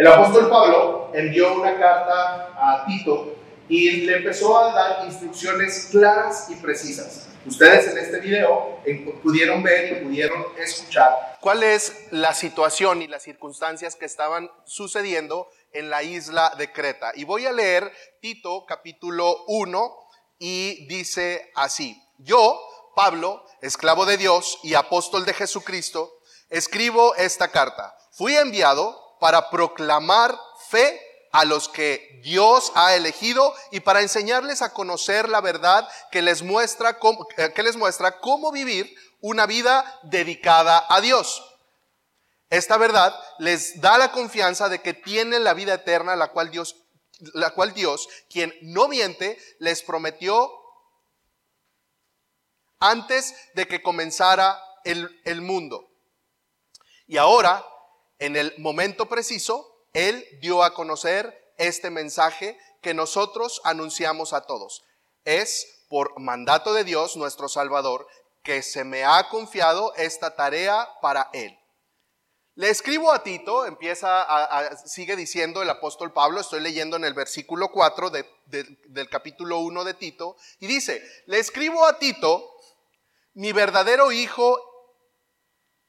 El apóstol Pablo envió una carta a Tito y le empezó a dar instrucciones claras y precisas. Ustedes en este video pudieron ver y pudieron escuchar cuál es la situación y las circunstancias que estaban sucediendo en la isla de Creta. Y voy a leer Tito capítulo 1 y dice así, yo, Pablo, esclavo de Dios y apóstol de Jesucristo, escribo esta carta. Fui enviado para proclamar fe a los que Dios ha elegido y para enseñarles a conocer la verdad que les muestra cómo, eh, que les muestra cómo vivir una vida dedicada a Dios. Esta verdad les da la confianza de que tienen la vida eterna, la cual Dios, la cual Dios, quien no miente, les prometió antes de que comenzara el, el mundo. Y ahora, en el momento preciso, Él dio a conocer este mensaje que nosotros anunciamos a todos. Es por mandato de Dios, nuestro Salvador, que se me ha confiado esta tarea para Él. Le escribo a Tito, empieza a, sigue diciendo el apóstol Pablo, estoy leyendo en el versículo 4 del capítulo 1 de Tito, y dice, le escribo a Tito, mi verdadero hijo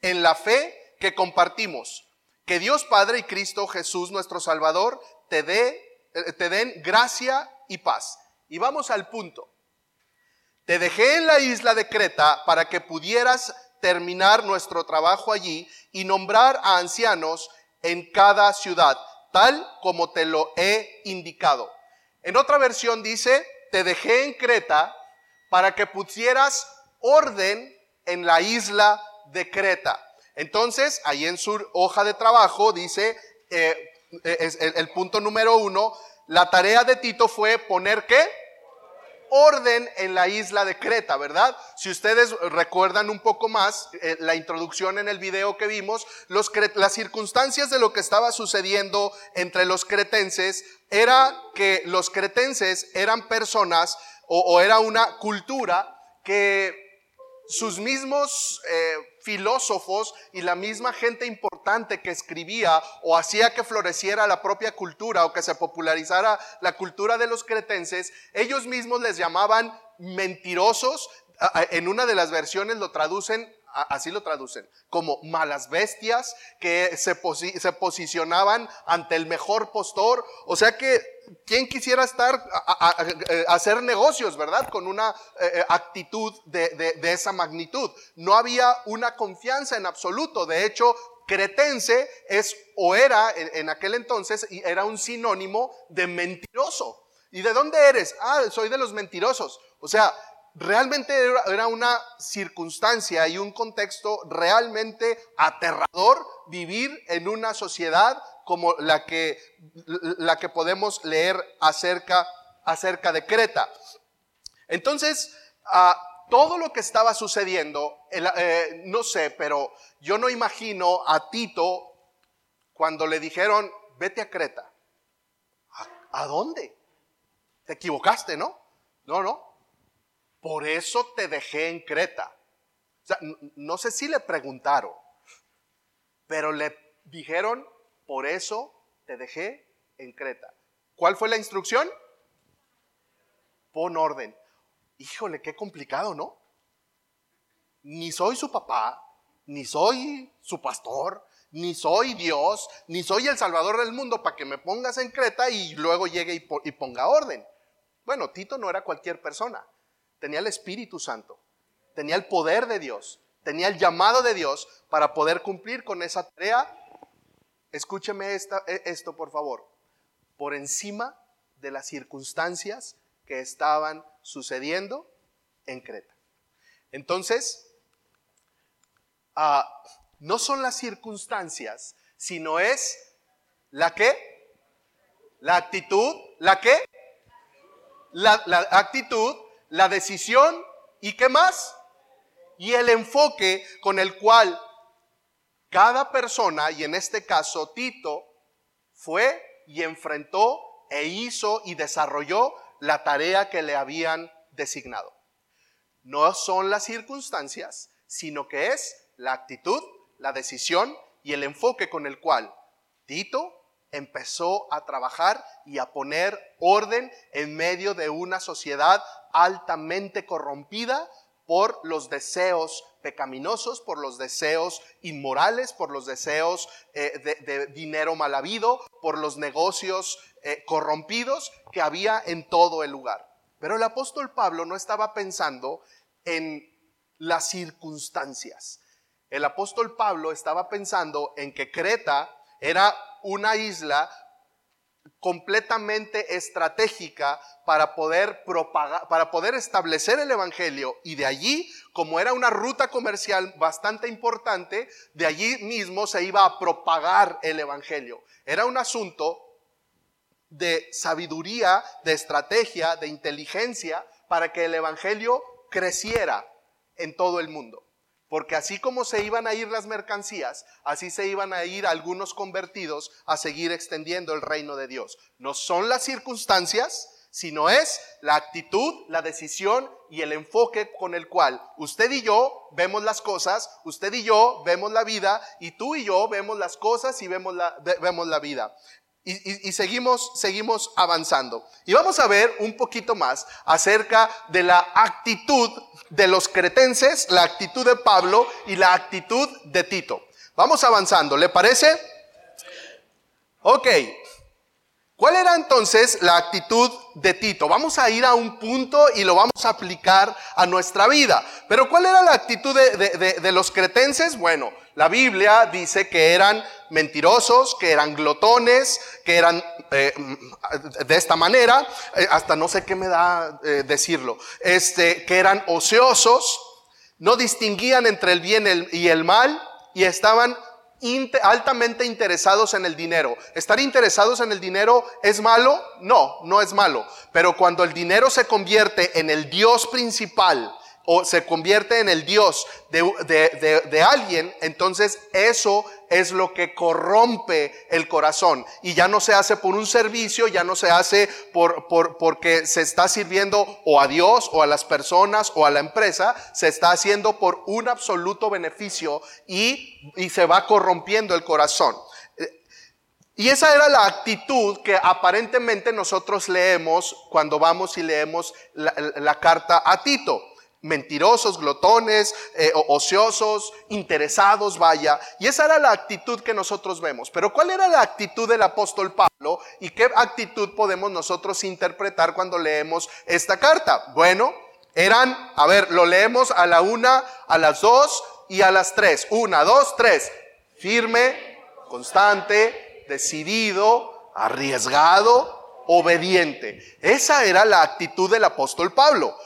en la fe que compartimos. Que Dios Padre y Cristo Jesús, nuestro Salvador, te, dé, eh, te den gracia y paz. Y vamos al punto. Te dejé en la isla de Creta para que pudieras terminar nuestro trabajo allí y nombrar a ancianos en cada ciudad, tal como te lo he indicado. En otra versión dice, te dejé en Creta para que pusieras orden en la isla de Creta. Entonces, ahí en su hoja de trabajo dice, eh, es el, punto número uno, la tarea de Tito fue poner qué? Orden en la isla de Creta, ¿verdad? Si ustedes recuerdan un poco más eh, la introducción en el video que vimos, los, las circunstancias de lo que estaba sucediendo entre los cretenses era que los cretenses eran personas o era una cultura que sus mismos eh, filósofos y la misma gente importante que escribía o hacía que floreciera la propia cultura o que se popularizara la cultura de los cretenses, ellos mismos les llamaban mentirosos. En una de las versiones lo traducen así lo traducen, como malas bestias que se, se, posicionaban ante el mejor postor. O sea que, ¿quién quisiera estar a, hacer negocios, verdad? Con una eh, eh, actitud de, de, esa magnitud. No había una confianza en absoluto. De hecho, cretense es o era en, aquel entonces, era un sinónimo de mentiroso. ¿Y de dónde eres? Ah, soy de los mentirosos. O sea, realmente era una circunstancia y un contexto realmente aterrador vivir en una sociedad como la que, la que podemos leer acerca, acerca de Creta. Entonces, ah, todo lo que estaba sucediendo, eh, no sé, pero yo no imagino a Tito cuando le dijeron, vete a Creta. ¿A, a dónde? Te equivocaste, ¿no? No, no, por eso te dejé en Creta. O sea, no sé si le preguntaron, pero le dijeron, por eso te dejé en Creta. ¿Cuál fue la instrucción? Pon orden. Híjole, qué complicado, ¿no? Ni soy su papá, ni soy su pastor, ni soy Dios, ni soy el Salvador del mundo para que me pongas en Creta y luego llegue y ponga orden. Bueno, Tito no era cualquier persona tenía el Espíritu Santo, tenía el poder de Dios, tenía el llamado de Dios para poder cumplir con esa tarea. Escúcheme e, esto, por favor. Por encima de las circunstancias que estaban sucediendo en Creta. Entonces, ah, no son las circunstancias, sino es la que, la actitud, la que, la actitud la decisión y qué más? Y el enfoque con el cual cada persona, y en este caso Tito, fue y enfrentó e hizo y desarrolló la tarea que le habían designado. No son las circunstancias, sino que es la actitud, la decisión y el enfoque con el cual Tito empezó a trabajar y a poner orden en medio de una sociedad altamente corrompida por los deseos pecaminosos, por los deseos inmorales, por los deseos eh, de, dinero mal habido, por los negocios eh, corrompidos que había en todo el lugar. Pero el apóstol Pablo no estaba pensando en las circunstancias. El apóstol Pablo estaba pensando en que Creta era una isla completamente estratégica para poder propagar, para poder establecer el evangelio y de allí, como era una ruta comercial bastante importante, de allí mismo se iba a propagar el evangelio. Era un asunto de sabiduría, de estrategia, de inteligencia para que el evangelio creciera en todo el mundo. Porque así como se iban a ir las mercancías, así se iban a ir algunos convertidos a seguir extendiendo el reino de Dios. No son las circunstancias, sino es la actitud, la decisión y el enfoque con el cual usted y yo vemos las cosas, usted y yo vemos la vida, y tú y yo vemos las cosas y vemos la, vemos la vida. Y, seguimos, seguimos avanzando. Y vamos a ver un poquito más acerca de la actitud de los cretenses, la actitud de Pablo y la actitud de Tito. Vamos avanzando, ¿le parece? Ok. ¿Cuál era entonces la actitud de Tito? Vamos a ir a un punto y lo vamos a aplicar a nuestra vida. Pero ¿cuál era la actitud de, los cretenses? Bueno, la Biblia dice que eran mentirosos, que eran glotones, que eran eh, de esta manera, eh, hasta no sé qué me da eh, decirlo, este, que eran ociosos, no distinguían entre el bien y el mal y estaban altamente interesados en el dinero. ¿Estar interesados en el dinero es malo? No, no es malo. Pero cuando el dinero se convierte en el Dios principal, o se convierte en el Dios de, alguien, entonces eso es lo que corrompe el corazón. Y ya no se hace por un servicio, ya no se hace por, por, porque se está sirviendo o a Dios o a las personas o a la empresa, se está haciendo por un absoluto beneficio y, y se va corrompiendo el corazón. Y esa era la actitud que aparentemente nosotros leemos cuando vamos y leemos la, la carta a Tito mentirosos, glotones, eh, ociosos, interesados, vaya. Y esa era la actitud que nosotros vemos. Pero ¿cuál era la actitud del apóstol Pablo y qué actitud podemos nosotros interpretar cuando leemos esta carta? Bueno, eran, a ver, lo leemos a la una, a las dos y a las tres. Una, dos, tres. Firme, constante, decidido, arriesgado, obediente. Esa era la actitud del apóstol Pablo.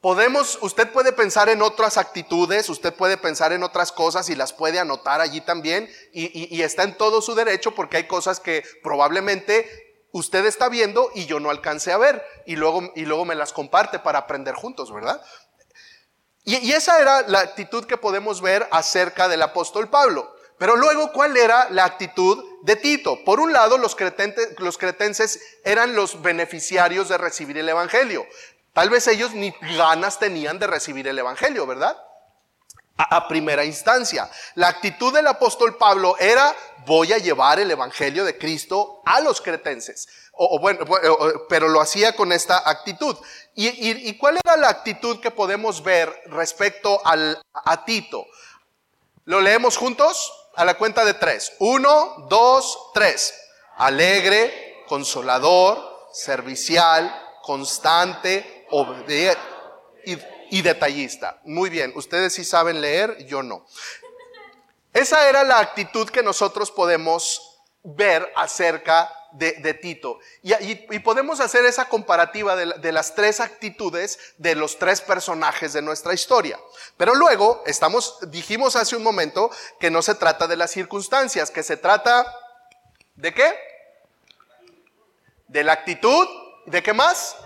Podemos, usted puede pensar en otras actitudes, usted puede pensar en otras cosas y las puede anotar allí también y, está en todo su derecho porque hay cosas que probablemente usted está viendo y yo no alcance a ver y luego, y luego me las comparte para aprender juntos, ¿verdad? Y, esa era la actitud que podemos ver acerca del apóstol Pablo. Pero luego, ¿cuál era la actitud de Tito? Por un lado, los cretenses eran los beneficiarios de recibir el Evangelio. Tal vez ellos ni ganas tenían de recibir el Evangelio, ¿verdad? A, primera instancia. La actitud del apóstol Pablo era, voy a llevar el Evangelio de Cristo a los cretenses. Pero lo hacía con esta actitud. ¿Y, cuál era la actitud que podemos ver respecto al, a Tito? ¿Lo leemos juntos? A la cuenta de tres. Uno, dos, tres. Alegre, consolador, servicial, constante, y, detallista. Muy bien, ustedes sí saben leer, yo no. Esa era la actitud que nosotros podemos ver acerca de, Tito. Y, y, podemos hacer esa comparativa de, de, las tres actitudes de los tres personajes de nuestra historia. Pero luego, estamos, dijimos hace un momento que no se trata de las circunstancias, que se trata de qué? De la actitud, ¿de qué más?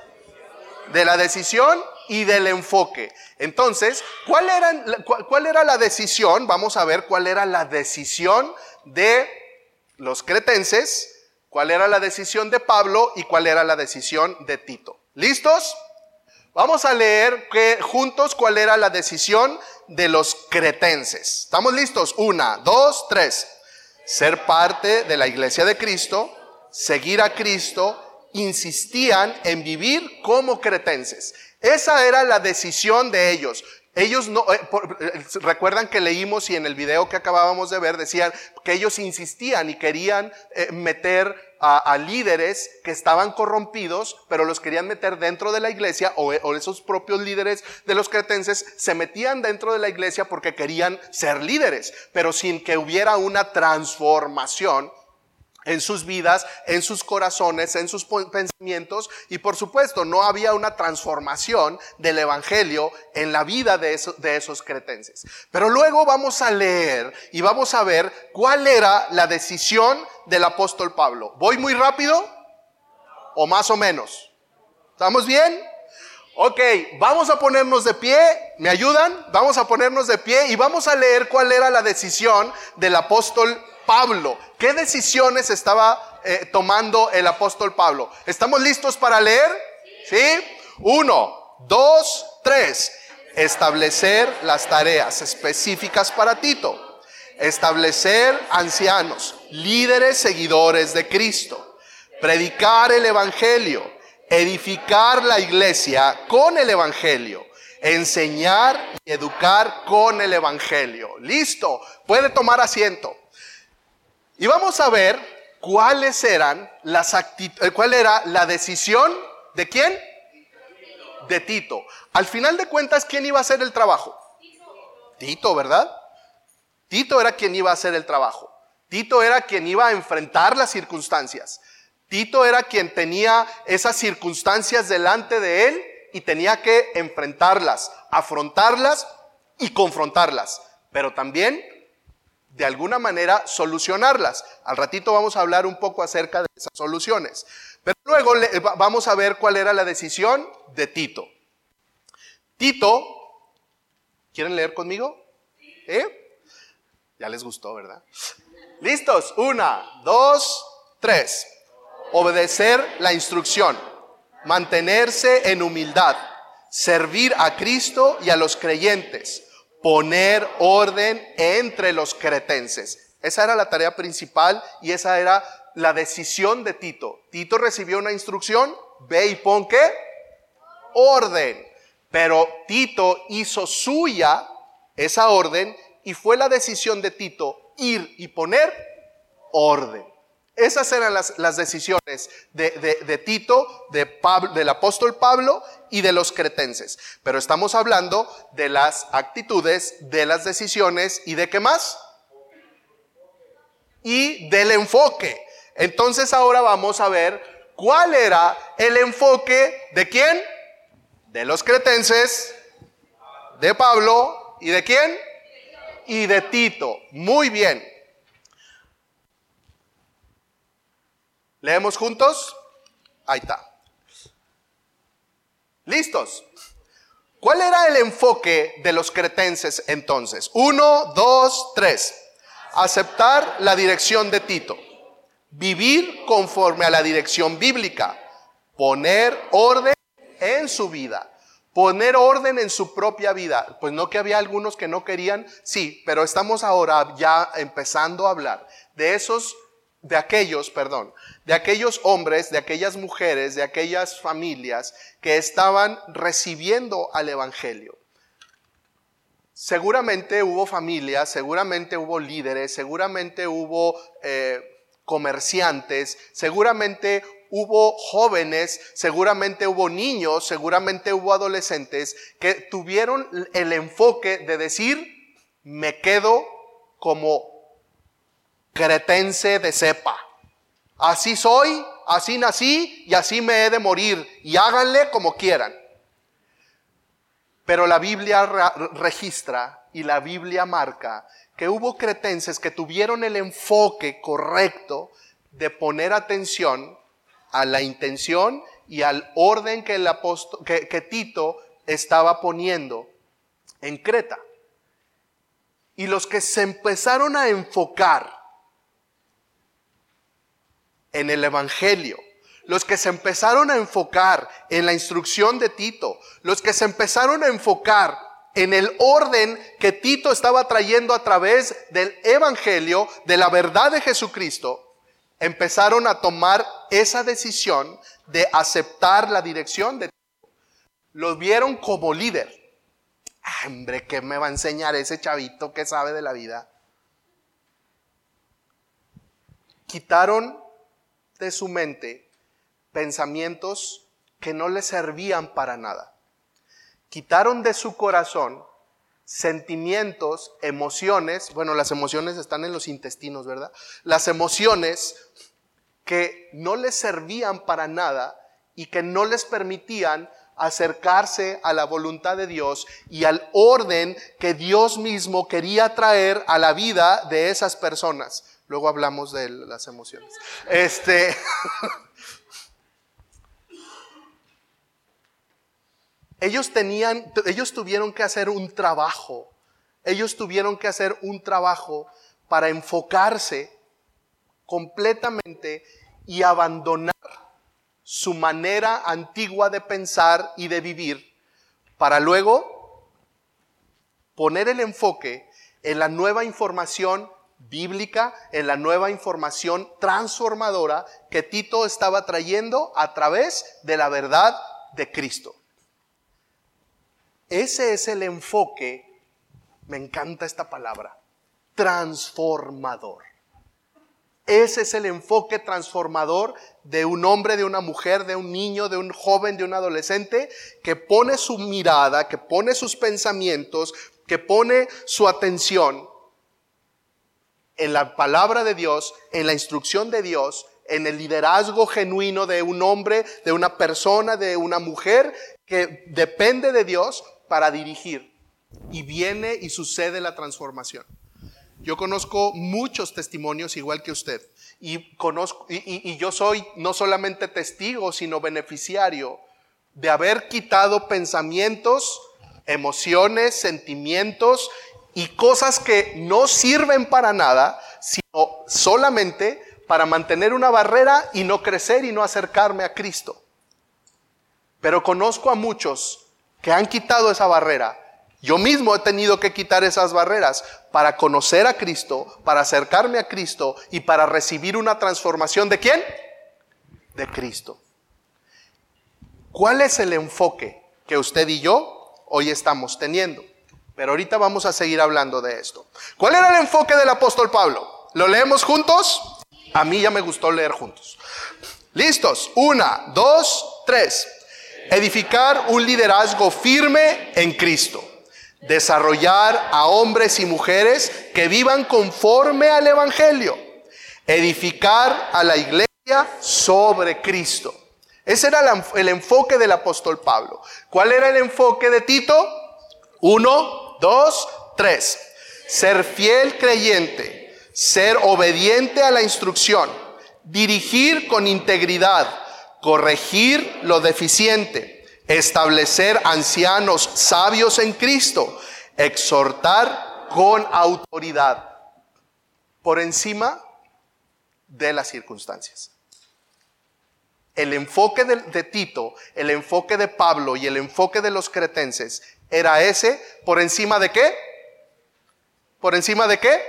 De la decisión y del enfoque. Entonces, ¿cuál era, la decisión? Vamos a ver cuál era la decisión de los cretenses, cuál era la decisión de Pablo y cuál era la decisión de Tito. ¿Listos? Vamos a leer juntos cuál era la decisión de los cretenses. ¿Estamos listos? Una, dos, tres. ser parte de la iglesia de Cristo, seguir a Cristo, insistían en vivir como cretenses. Esa era la decisión de ellos. Ellos no, eh, eh, recuerdan que leímos y en el video que acabábamos de ver decían que ellos insistían y querían eh, meter a, líderes que estaban corrompidos, pero los querían meter dentro de la iglesia o, o esos propios líderes de los cretenses se metían dentro de la iglesia porque querían ser líderes, pero sin que hubiera una transformación en sus vidas, en sus corazones, en sus pensamientos y por supuesto no había una transformación del Evangelio en la vida de, esos cretenses. Pero luego vamos a leer y vamos a ver cuál era la decisión del apóstol Pablo. ¿Voy muy rápido o más o menos? ¿Estamos bien? Ok, vamos a ponernos de pie, ¿me ayudan? Vamos a ponernos de pie y vamos a leer cuál era la decisión del apóstol Pablo. ¿Qué decisiones estaba eh, tomando el apóstol Pablo? ¿Estamos listos para leer? ¿Sí? Uno, dos, tres. Establecer las tareas específicas para Tito. Establecer ancianos, líderes seguidores de Cristo. Predicar el Evangelio. Edificar la iglesia con el Evangelio enseñar y educar con el Evangelio. Listo, puede tomar asiento. Y vamos a ver cuáles eran las actitudes, eh, cuál era la decisión de quién? De Tito. Al final de cuentas, ¿quién iba a hacer el trabajo? Tito, ¿verdad? Tito era quien iba a hacer el trabajo. Tito era quien iba a enfrentar las circunstancias. Tito era quien tenía esas circunstancias delante de él y tenía que enfrentarlas, afrontarlas y confrontarlas. Pero también de alguna manera solucionarlas. Al ratito vamos a hablar un poco acerca de esas soluciones. Pero luego vamos a ver cuál era la decisión de Tito. Tito, ¿quieren leer conmigo? ¿Eh? Ya les gustó, ¿verdad? ¿Listos? Una, dos, tres. Obedecer la instrucción. Mantenerse en humildad. Servir a Cristo y a los creyentes poner orden entre los cretenses. Esa era la tarea principal y esa era la decisión de Tito. Tito recibió una instrucción, ve y pon qué? Orden. Pero Tito hizo suya esa orden y fue la decisión de Tito ir y poner orden. Esas eran las, decisiones de, Tito, de Pablo, del apóstol Pablo y de los cretenses. Pero estamos hablando de las actitudes, de las decisiones y de qué más? Y del enfoque. Entonces ahora vamos a ver cuál era el enfoque de quién? De los cretenses, de Pablo y de quién? Y de Tito. Muy bien. ¿Leemos juntos? Ahí está. ¿Listos? ¿Cuál era el enfoque de los cretenses entonces? Uno, dos, tres. Aceptar la dirección de Tito. Vivir conforme a la dirección bíblica. Poner orden en su vida. Poner orden en su propia vida. Pues no que había algunos que no querían, sí, pero estamos ahora ya empezando a hablar de esos, de aquellos, perdón, de aquellos hombres, de aquellas mujeres, de aquellas familias que estaban recibiendo al Evangelio. Seguramente hubo familias, seguramente hubo líderes, seguramente hubo eh, comerciantes, seguramente hubo jóvenes, seguramente hubo niños, seguramente hubo adolescentes que tuvieron el enfoque de decir, me quedo como cretense de cepa Así soy, así nací y así me he de morir. Y háganle como quieran. Pero la Biblia registra y la Biblia marca que hubo cretenses que tuvieron el enfoque correcto de poner atención a la intención y al orden que, que Tito estaba poniendo en Creta. Y los que se empezaron a enfocar en el Evangelio, los que se empezaron a enfocar en la instrucción de Tito, los que se empezaron a enfocar en el orden que Tito estaba trayendo a través del Evangelio, de la verdad de Jesucristo, empezaron a tomar esa decisión de aceptar la dirección de Tito. Lo vieron como líder. hombre, ¿qué me va a enseñar ese chavito que sabe de la vida? Quitaron de su mente pensamientos que no le servían para nada quitaron de su corazón sentimientos, emociones, bueno, las emociones están en los intestinos, ¿verdad? Las emociones que no les servían para nada y que no les permitían acercarse a la voluntad de Dios y al orden que Dios mismo quería traer a la vida de esas personas. Luego hablamos de las emociones. Este Ellos tenían, ellos tuvieron que hacer un trabajo. Ellos tuvieron que hacer un trabajo para enfocarse completamente y abandonar su manera antigua de pensar y de vivir para luego poner el enfoque en la nueva información bíblica, en la nueva información transformadora que Tito estaba trayendo a través de la verdad de Cristo. Ese es el enfoque, me encanta esta palabra, transformador. Ese es el enfoque transformador de un hombre, de una mujer, de un niño, de un joven, de un adolescente, que pone su mirada, que pone sus pensamientos, que pone su atención en la palabra de Dios, en la instrucción de Dios, en el liderazgo genuino de un hombre, de una persona, de una mujer que depende de Dios para dirigir y viene y sucede la transformación. Yo conozco muchos testimonios igual que usted y conozco y, yo soy no solamente testigo sino beneficiario de haber quitado pensamientos, emociones, sentimientos y cosas que no sirven para nada, sino solamente para mantener una barrera y no crecer y no acercarme a Cristo. Pero conozco a muchos que han quitado esa barrera. Yo mismo he tenido que quitar esas barreras para conocer a Cristo, para acercarme a Cristo y para recibir una transformación de quién? De Cristo. ¿Cuál es el enfoque que usted y yo hoy estamos teniendo? Pero ahorita vamos a seguir hablando de esto. ¿Cuál era el enfoque del apóstol Pablo? ¿Lo leemos juntos? A mí ya me gustó leer juntos. ¿Listos? Una, dos, tres edificar un liderazgo firme en Cristo, desarrollar a hombres y mujeres que vivan conforme al Evangelio, edificar a la iglesia sobre Cristo. Ese era el enfoque del apóstol Pablo. ¿Cuál era el enfoque de Tito? Uno, dos, tres. Ser fiel creyente, ser obediente a la instrucción, dirigir con integridad, corregir lo deficiente, establecer ancianos sabios en Cristo, exhortar con autoridad por encima de las circunstancias. El enfoque de, Tito, el enfoque de Pablo y el enfoque de los cretenses era ese, por encima de qué? ¿Por encima de qué?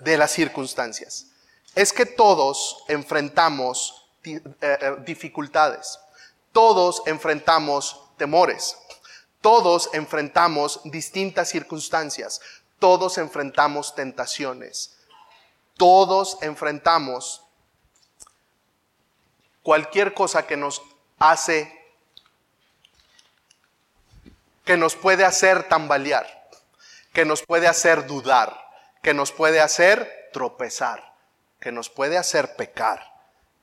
De las circunstancias. Es que todos enfrentamos eh, eh, dificultades. Todos enfrentamos temores. Todos enfrentamos distintas circunstancias. Todos enfrentamos tentaciones. Todos enfrentamos cualquier cosa que nos hace, que nos puede hacer tambalear, que nos puede hacer dudar, que nos puede hacer tropezar, que nos puede hacer pecar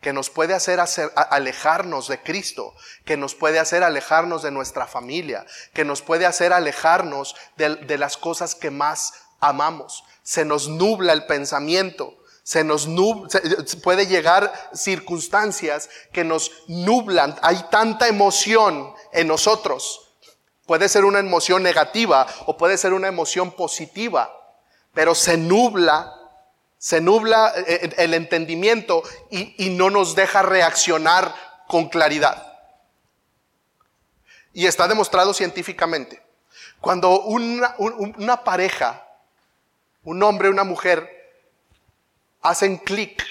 que nos puede hacer, alejarnos de Cristo, que nos puede hacer alejarnos de nuestra familia, que nos puede hacer alejarnos de, las cosas que más amamos. Se nos nubla el pensamiento, se nos puede llegar circunstancias que nos nublan. Hay tanta emoción en nosotros. Puede ser una emoción negativa o puede ser una emoción positiva, pero se nubla se nubla eh, eh, el entendimiento y, no nos deja reaccionar con claridad. Y está demostrado científicamente. Cuando una, pareja, un hombre, una mujer, hacen clic.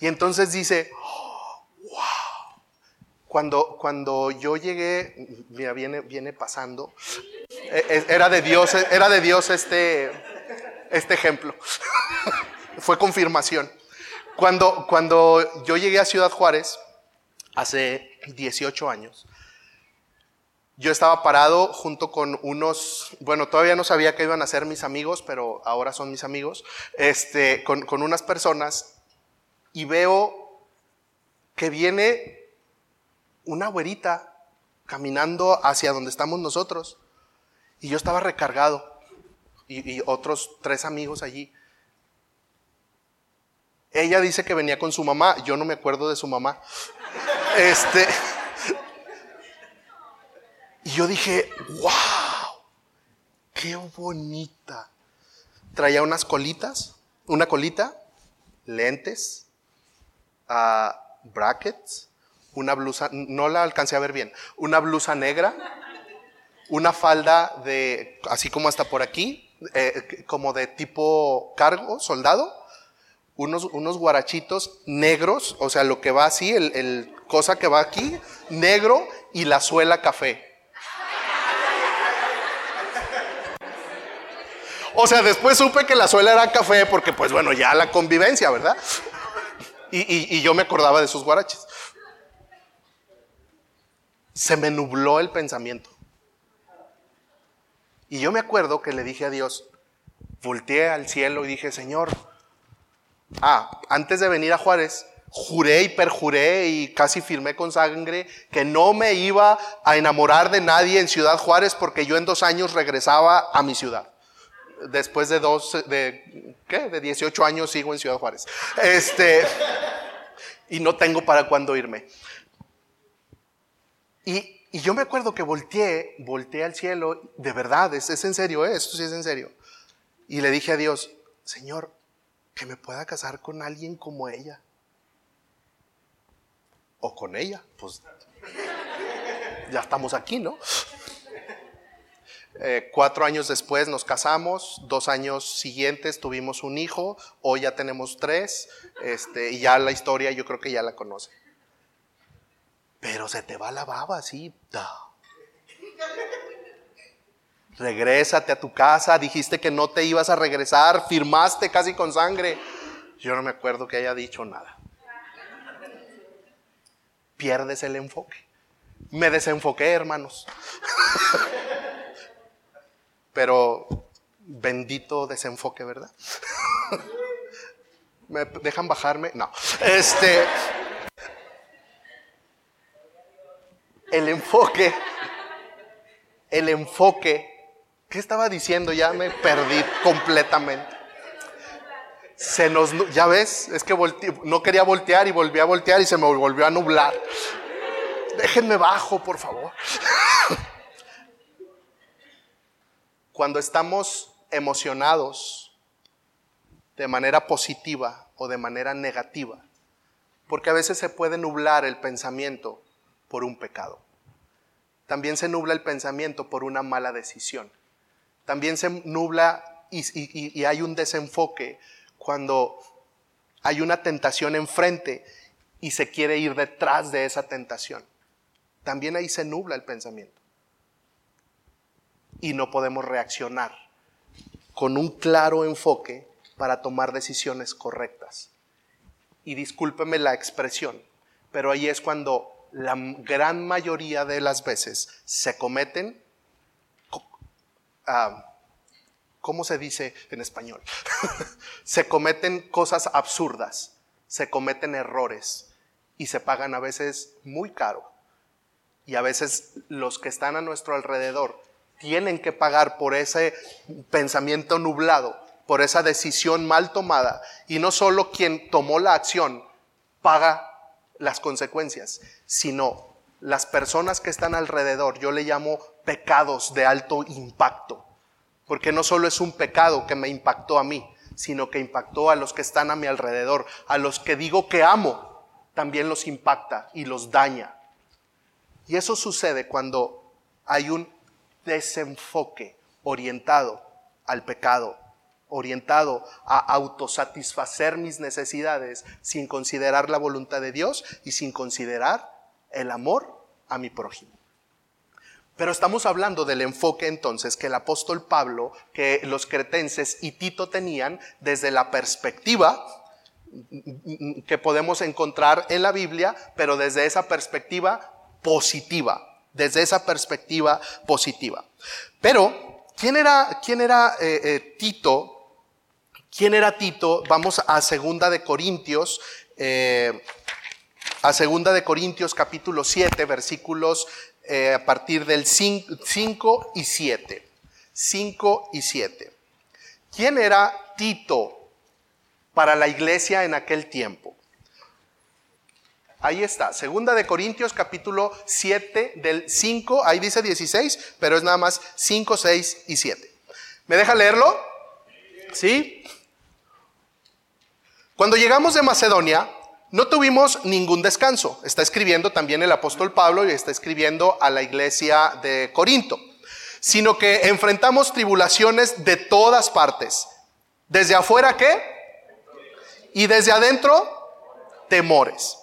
Y entonces dice. Cuando, cuando yo llegué, mira, viene, viene pasando, e, e, era de Dios, era de Dios este, este ejemplo. Fue confirmación. Cuando, cuando yo llegué a Ciudad Juárez, hace 18 años, yo estaba parado junto con unos, bueno, todavía no sabía que iban a ser mis amigos, pero ahora son mis amigos, este, con, con unas personas y veo que viene una güerita caminando hacia donde estamos nosotros. Y yo estaba recargado y, otros tres amigos allí. Ella dice que venía con su mamá, yo no me acuerdo de su mamá. Este, y yo dije, wow, qué bonita. Traía unas colitas, una colita, lentes, uh, brackets, una blusa, no la alcancé a ver bien, una blusa negra, una falda de, así como hasta por aquí, eh, como de tipo cargo, soldado, unos, unos guarachitos negros, o sea, lo que va así, el, el cosa que va aquí, negro y la suela café. O sea, después supe que la suela era café porque, pues bueno, ya la convivencia, ¿verdad? Y, yo me acordaba de esos guaraches. Se me nubló el pensamiento. Y yo me acuerdo que le dije a Dios, volteé al cielo y dije, Señor, ah, antes de venir a Juárez, juré y perjuré y casi firmé con sangre que no me iba a enamorar de nadie en Ciudad Juárez porque yo en dos años regresaba a mi ciudad. Después de dos, de, ¿qué? De 18 años sigo en Ciudad Juárez. Este, y no tengo para cuándo irme. Y, yo me acuerdo que volteé, volteé al cielo, de verdad, es, es en serio, ¿eh? esto sí es en serio. Y le dije a Dios, Señor, que me pueda casar con alguien como ella. O con ella, pues ya estamos aquí, ¿no? Eh, cuatro años después nos casamos, dos años siguientes tuvimos un hijo, hoy ya tenemos tres, este, y ya la historia yo creo que ya la conoce. Pero se te va la baba así. Regrésate a tu casa, dijiste que no te ibas a regresar, firmaste casi con sangre. Yo no me acuerdo que haya dicho nada. Pierdes el enfoque. Me desenfoqué, hermanos. Pero bendito desenfoque, ¿verdad? ¿Me dejan bajarme? No. Este. El enfoque. El enfoque. ¿Qué estaba diciendo? Ya me perdí completamente. Se nos, ya ves, es que no quería voltear y volví a voltear y se me volvió a nublar. Déjenme bajo, por favor. Cuando estamos emocionados de manera positiva o de manera negativa, porque a veces se puede nublar el pensamiento por un pecado. También se nubla el pensamiento por una mala decisión. También se nubla y, hay un desenfoque cuando hay una tentación enfrente y se quiere ir detrás de esa tentación. También ahí se nubla el pensamiento y no podemos reaccionar con un claro enfoque para tomar decisiones correctas. Y discúlpeme la expresión, pero ahí es cuando la gran mayoría de las veces se cometen, uh, ¿cómo se dice en español? se cometen cosas absurdas, se cometen errores y se pagan a veces muy caro. Y a veces los que están a nuestro alrededor tienen que pagar por ese pensamiento nublado, por esa decisión mal tomada. Y no solo quien tomó la acción paga las consecuencias, sino las personas que están alrededor. Yo le llamo pecados de alto impacto, porque no solo es un pecado que me impactó a mí, sino que impactó a los que están a mi alrededor, a los que digo que amo, también los impacta y los daña. Y eso sucede cuando hay un desenfoque orientado al pecado, orientado a autosatisfacer mis necesidades sin considerar la voluntad de Dios y sin considerar el amor a mi prójimo. Pero estamos hablando del enfoque entonces que el apóstol Pablo, que los cretenses y Tito tenían desde la perspectiva que podemos encontrar en la Biblia, pero desde esa perspectiva positiva, desde esa perspectiva positiva. Pero, ¿quién era, quién era eh, eh, Tito? ¿Quién era Tito? Vamos a segunda de Corintios, eh, a segunda de Corintios capítulo 7, versículos eh, a partir del 5 y 7. 5 y 7. ¿Quién era Tito para la iglesia en aquel tiempo? Ahí está, segunda de Corintios capítulo 7 del 5, ahí dice 16, pero es nada más 5, 6 y 7. ¿Me deja leerlo? ¿Sí? Cuando llegamos de Macedonia, no tuvimos ningún descanso. Está escribiendo también el apóstol Pablo y está escribiendo a la iglesia de Corinto, sino que enfrentamos tribulaciones de todas partes. Desde afuera, ¿qué? Y desde adentro, temores.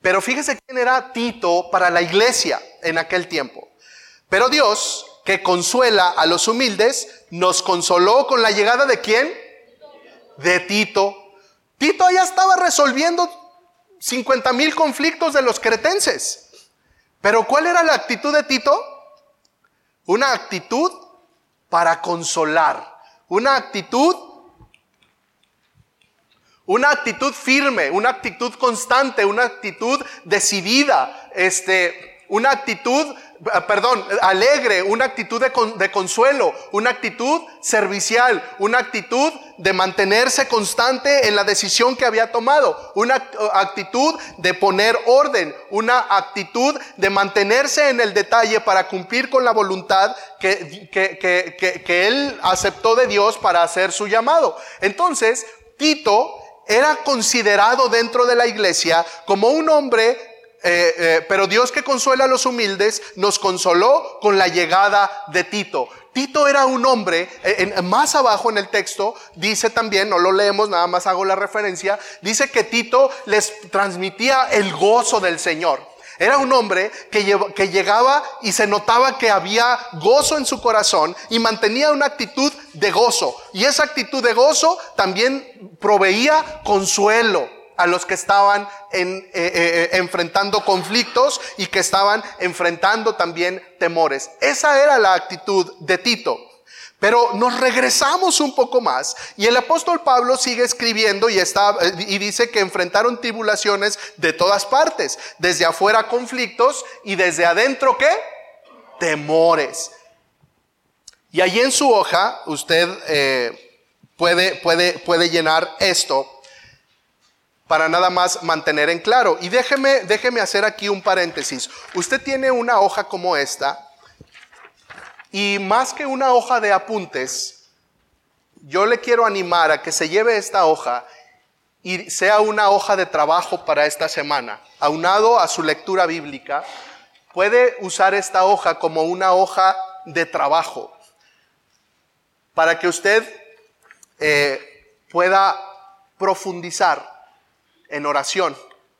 Pero fíjese quién era Tito para la iglesia en aquel tiempo. Pero Dios, que consuela a los humildes, nos consoló con la llegada de quién? De Tito Tito ya estaba resolviendo 50 mil conflictos de los cretenses. Pero ¿cuál era la actitud de Tito? Una actitud para consolar, una actitud, una actitud firme, una actitud constante, una actitud decidida, este, una actitud perdón, alegre, una actitud de, consuelo, una actitud servicial, una actitud de mantenerse constante en la decisión que había tomado, una actitud de poner orden, una actitud de mantenerse en el detalle para cumplir con la voluntad que, que él aceptó de Dios para hacer su llamado. Entonces, Tito era considerado dentro de la iglesia como un hombre eh, eh, pero Dios que consuela a los humildes nos consoló con la llegada de Tito. Tito era un hombre, eh, más abajo en el texto dice también, no lo leemos, nada más hago la referencia, dice que Tito les transmitía el gozo del Señor. Era un hombre que, que llegaba y se notaba que había gozo en su corazón y mantenía una actitud de gozo. Y esa actitud de gozo también proveía consuelo a los que estaban eh, eh, eh, enfrentando conflictos y que estaban enfrentando también temores. Esa era la actitud de Tito. Pero nos regresamos un poco más y el apóstol Pablo sigue escribiendo y, está, y dice que enfrentaron tribulaciones de todas partes, desde afuera conflictos y desde adentro qué? Temores. Y ahí en su hoja usted puede, puede, puede llenar esto para nada más mantener en claro. Y déjeme, déjeme hacer aquí un paréntesis. Usted tiene una hoja como esta y más que una hoja de apuntes, yo le quiero animar a que se lleve esta hoja y sea una hoja de trabajo para esta semana. Aunado a su lectura bíblica, puede usar esta hoja como una hoja de trabajo para que usted eh, pueda profundizar en oración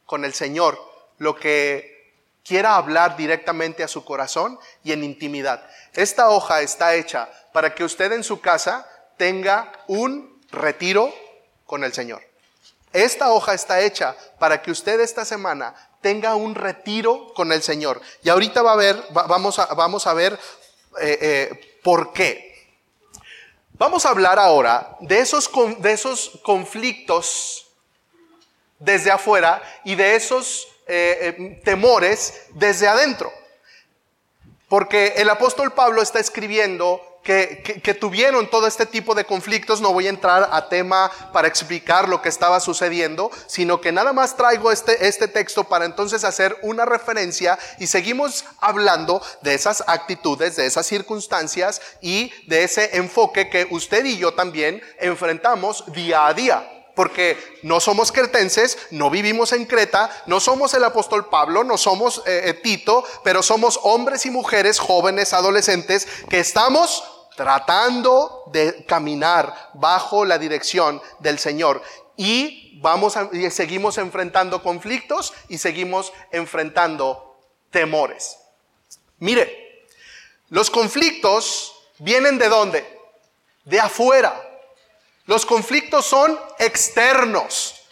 con el Señor lo que quiera hablar directamente a su corazón y en intimidad. Esta hoja está hecha para que usted en su casa tenga un retiro con el Señor. Esta hoja está hecha para que usted esta semana tenga un retiro con el Señor. Y ahorita va a ver, vamos, a, vamos a ver eh, eh, por qué. Vamos a hablar ahora de esos, de esos conflictos desde afuera y de esos eh, eh, temores desde adentro. Porque el apóstol Pablo está escribiendo que, tuvieron todo este tipo de conflictos. No voy a entrar a tema para explicar lo que estaba sucediendo, sino que nada más traigo este, este texto para entonces hacer una referencia y seguimos hablando de esas actitudes, de esas circunstancias y de ese enfoque que usted y yo también enfrentamos día a día. Porque no somos cretenses, no vivimos en Creta, no somos el apóstol Pablo, no somos eh, eh, Tito, pero somos hombres y mujeres, jóvenes, adolescentes, que estamos tratando de caminar bajo la dirección del Señor. Y vamos y seguimos enfrentando conflictos y seguimos enfrentando temores. Mire, los conflictos vienen de dónde? De afuera. Los conflictos son externos.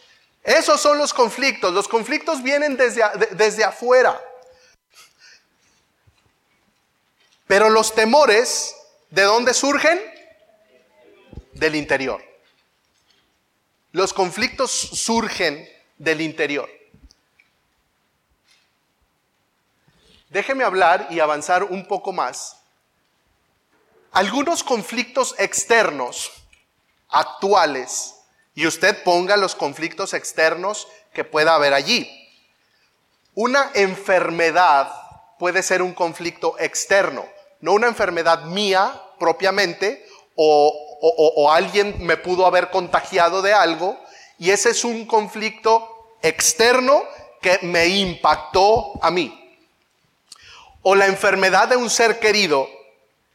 Esos son los conflictos. Los conflictos vienen desde, desde afuera. Pero los temores, ¿de dónde surgen? Del interior. Los conflictos surgen del interior. Déjeme hablar y avanzar un poco más. Algunos conflictos externos actuales y usted ponga los conflictos externos que pueda haber allí. Una enfermedad puede ser un conflicto externo, no una enfermedad mía propiamente o, alguien me pudo haber contagiado de algo y ese es un conflicto externo que me impactó a mí. O la enfermedad de un ser querido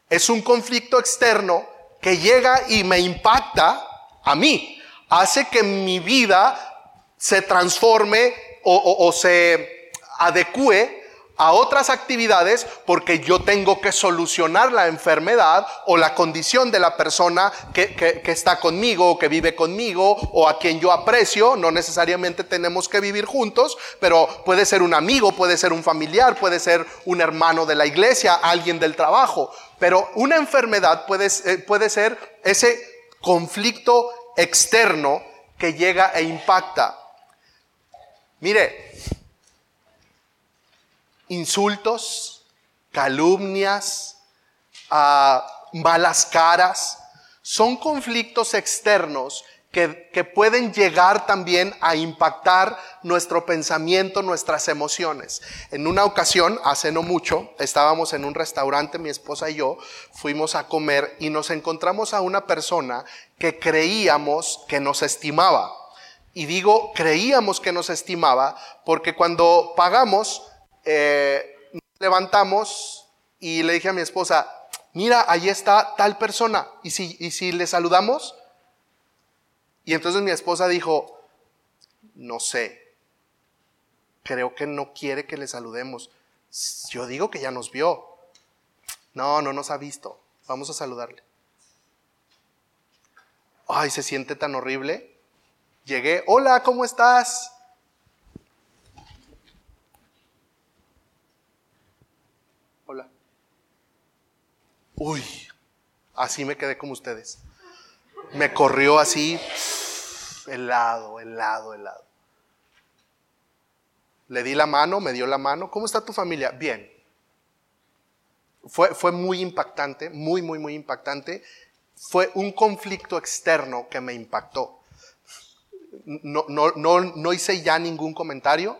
es un conflicto externo que llega y me impacta a mí, hace que mi vida se transforme o, se adecue a otras actividades porque yo tengo que solucionar la enfermedad o la condición de la persona que, que, está conmigo o que vive conmigo o a quien yo aprecio. No necesariamente tenemos que vivir juntos, pero puede ser un amigo, puede ser un familiar, puede ser un hermano de la iglesia, alguien del trabajo. Pero una enfermedad puede, eh, puede ser ese conflicto externo que llega e impacta. Mire, insultos, calumnias, ah, malas caras, son conflictos externos que, pueden llegar también a impactar nuestro pensamiento, nuestras emociones. En una ocasión, hace no mucho, estábamos en un restaurante, mi esposa y yo, fuimos a comer y nos encontramos a una persona que creíamos que nos estimaba. Y digo, creíamos que nos estimaba porque cuando pagamos, eh, nos levantamos y le dije a mi esposa, mira, ahí está tal persona. ¿Y si, y si le saludamos? Y entonces mi esposa dijo, no sé, creo que no quiere que le saludemos. Yo digo que ya nos vio. No, no nos ha visto. Vamos a saludarle. Ay, se siente tan horrible. Llegué, hola, ¿cómo estás? Hola. Uy, así me quedé como ustedes me corrió así, helado, helado, helado. Le di la mano, me dio la mano. ¿Cómo está tu familia? Bien. Fue, fue muy impactante, muy, muy, muy impactante. Fue un conflicto externo que me impactó. No, no, no, no hice ya ningún comentario,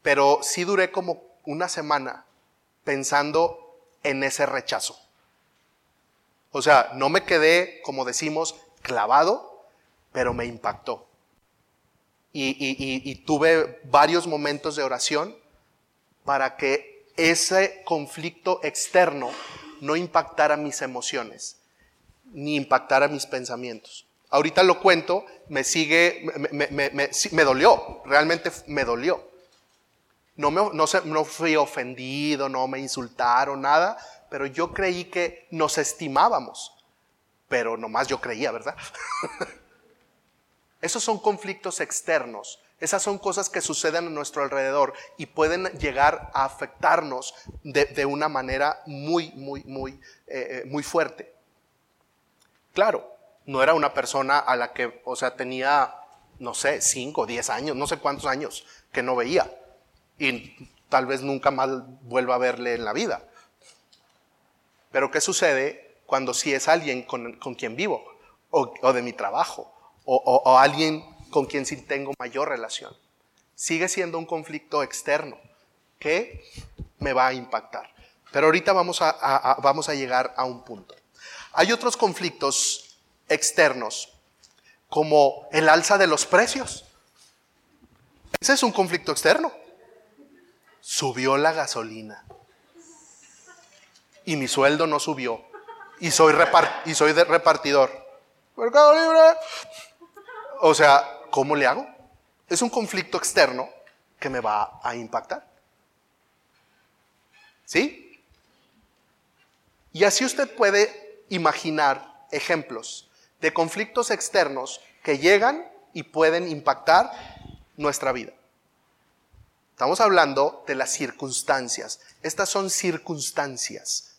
pero sí duré como una semana pensando en ese rechazo. O sea, no me quedé, como decimos, clavado, pero me impactó. Y, tuve varios momentos de oración para que ese conflicto externo no impactara mis emociones, ni impactara mis pensamientos. Ahorita lo cuento, me sigue, me, dolió, realmente me dolió. No, me, no, no fui ofendido, no me insultaron, nada, pero yo creí que nos estimábamos. Pero nomás yo creía, ¿verdad? Esos son conflictos externos. Esas son cosas que suceden a nuestro alrededor y pueden llegar a afectarnos de, una manera muy, muy, muy, eh, eh, muy fuerte. Claro, no era una persona a la que, o sea, tenía, no sé, 5, 10 años, no sé cuántos años que no veía. Y tal vez nunca más vuelva a verle en la vida. Pero ¿qué sucede cuando si es alguien con, quien vivo o, de mi trabajo o, alguien con quien sí tengo mayor relación? Sigue siendo un conflicto externo que me va a impactar. Pero ahorita vamos a, vamos a llegar a un punto. Hay otros conflictos externos, como el alza de los precios. Ese es un conflicto externo. Subió la gasolina y mi sueldo no subió y soy, de repartidor. Mercado Libre. O sea, ¿cómo le hago? Es un conflicto externo que me va a impactar. ¿Sí? Y así usted puede imaginar ejemplos de conflictos externos que llegan y pueden impactar nuestra vida. Estamos hablando de las circunstancias. Estas son circunstancias.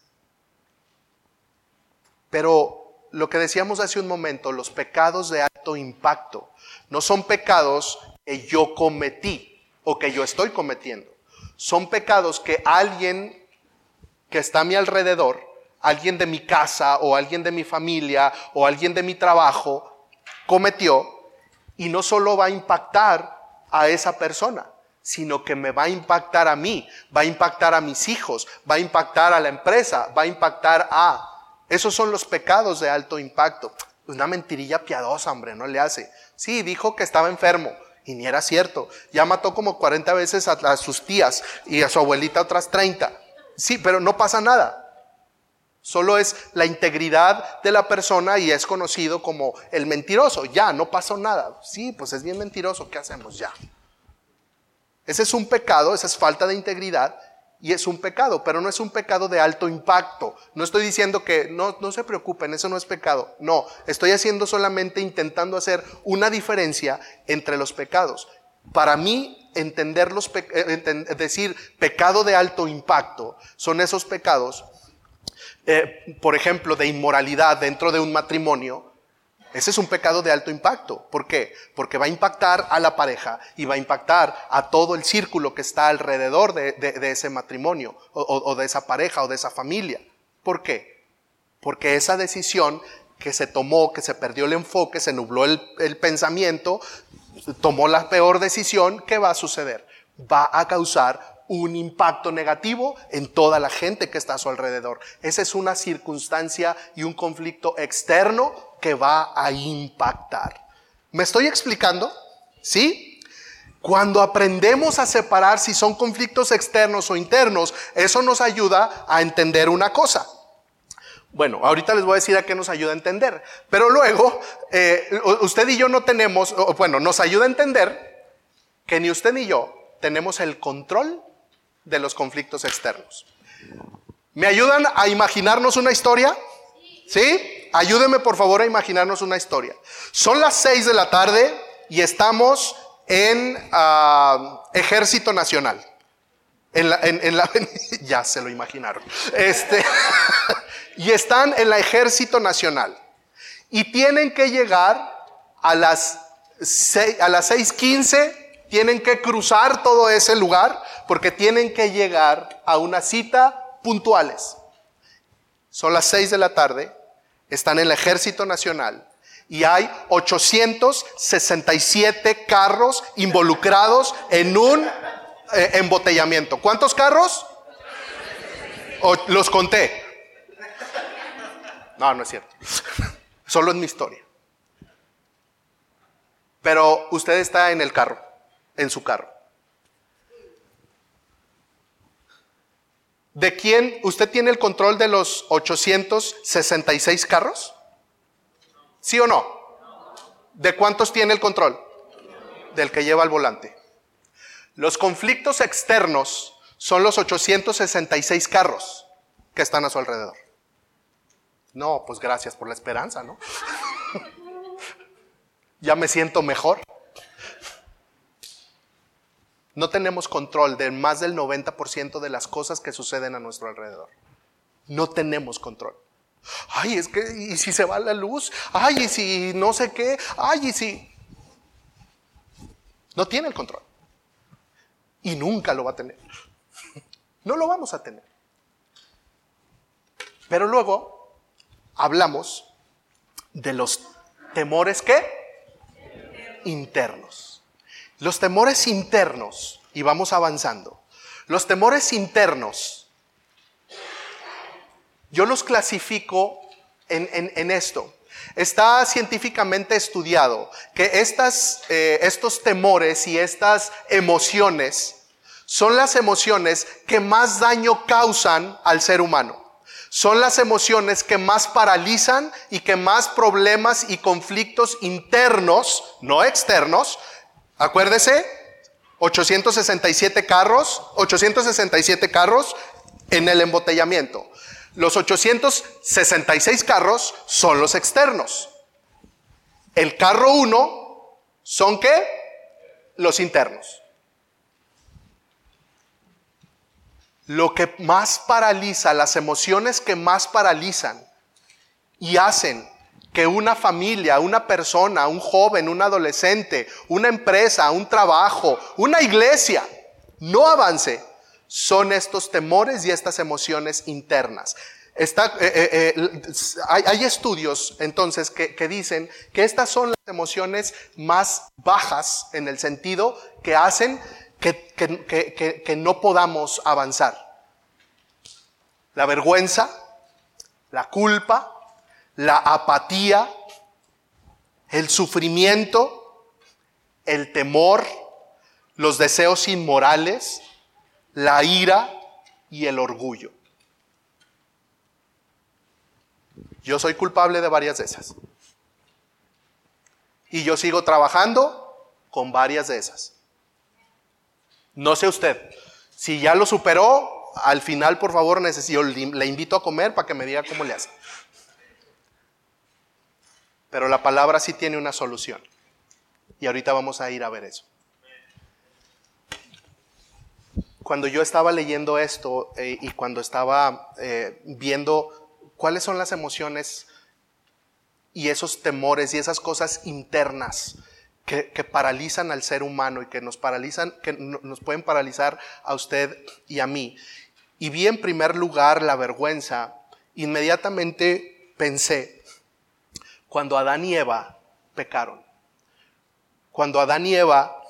Pero lo que decíamos hace un momento, los pecados de alto impacto, no son pecados que yo cometí o que yo estoy cometiendo. Son pecados que alguien que está a mi alrededor, alguien de mi casa o alguien de mi familia o alguien de mi trabajo cometió y no solo va a impactar a esa persona, sino que me va a impactar a mí, va a impactar a mis hijos, va a impactar a la empresa, va a impactar a... Esos son los pecados de alto impacto. Una mentirilla piadosa, hombre, no le hace. Sí, dijo que estaba enfermo y ni era cierto. Ya mató como 40 veces a, a sus tías y a su abuelita otras 30. Sí, pero no pasa nada. Solo es la integridad de la persona y es conocido como el mentiroso. Ya, no pasó nada. Sí, pues es bien mentiroso. ¿Qué hacemos ya? Ese es un pecado, esa es falta de integridad y es un pecado, pero no es un pecado de alto impacto. No estoy diciendo que no, no se preocupen, eso no es pecado. No, estoy haciendo solamente intentando hacer una diferencia entre los pecados. Para mí, entender los eh, decir pecado de alto impacto son esos pecados eh, por ejemplo, de inmoralidad dentro de un matrimonio, ese es un pecado de alto impacto. ¿Por qué? Porque va a impactar a la pareja y va a impactar a todo el círculo que está alrededor de, ese matrimonio o, de esa pareja o de esa familia. ¿Por qué? Porque esa decisión que se tomó, que se perdió el enfoque, se nubló el, el pensamiento, tomó la peor decisión, ¿qué va a suceder? Va a causar un impacto negativo en toda la gente que está a su alrededor. Esa es una circunstancia y un conflicto externo que va a impactar. ¿Me estoy explicando? ¿Sí? Cuando aprendemos a separar si son conflictos externos o internos, eso nos ayuda a entender una cosa. Bueno, ahorita les voy a decir a qué nos ayuda a entender, pero luego eh, usted y yo no tenemos, bueno, nos ayuda a entender que ni usted ni yo tenemos el control de los conflictos externos. ¿Me ayudan a imaginarnos una historia? ¿Sí? Ayúdenme por favor a imaginarnos una historia. Son las seis de la tarde y estamos en ah, Ejército Nacional. Ya se lo imaginaron. Este, y están en la Ejército Nacional. Y tienen que llegar a las, a las 6.15 tienen que cruzar todo ese lugar porque tienen que llegar a una cita puntuales. Son las 6 de la tarde, están en el Ejército Nacional y hay 867 carros involucrados en un eh, embotellamiento. ¿Cuántos carros? los conté. No, no es cierto. Solo en mi historia. Pero usted está en el carro en su carro. ¿De quién? ¿Usted tiene el control de los 866 carros? ¿Sí o no? ¿De cuántos tiene el control? Del que lleva el volante. Los conflictos externos son los 866 carros que están a su alrededor. No, pues gracias por la esperanza, ¿no? ya me siento mejor. No tenemos control de más del 90% de las cosas que suceden a nuestro alrededor. No tenemos control. Ay, es que, ¿y si se va la luz? Ay, ¿y si no sé qué? Ay, ¿y si... No tiene el control. Y nunca lo va a tener. No lo vamos a tener. Pero luego hablamos de los temores que internos. Los temores internos, y vamos avanzando, los temores internos, yo los clasifico en, esto. Está científicamente estudiado que estas, eh, estos temores y estas emociones son las emociones que más daño causan al ser humano. Son las emociones que más paralizan y que más problemas y conflictos internos, no externos. Acuérdese, 867 carros, 867 carros en el embotellamiento. Los 866 carros son los externos. El carro 1 son qué? Los internos. Lo que más paraliza, las emociones que más paralizan y hacen que una familia, una persona, un joven, un adolescente, una empresa, un trabajo, una iglesia no avance, son estos temores y estas emociones internas. Está, eh, eh, eh, hay, estudios entonces que, dicen que estas son las emociones más bajas en el sentido que hacen que, que no podamos avanzar. La vergüenza, la culpa, la apatía, el sufrimiento, el temor, los deseos inmorales, la ira y el orgullo. Yo soy culpable de varias de esas. Y yo sigo trabajando con varias de esas. No sé usted, si ya lo superó, al final por favor necesito, le invito a comer para que me diga cómo le hace. Pero la palabra sí tiene una solución. Y ahorita vamos a ir a ver eso. cuando yo estaba leyendo esto eh, y cuando estaba eh, viendo cuáles son las emociones y esos temores y esas cosas internas que, paralizan al ser humano y que nos paralizan, que nos pueden paralizar a usted y a mí. Y vi en primer lugar la vergüenza, inmediatamente pensé, cuando Adán y Eva pecaron, cuando Adán y Eva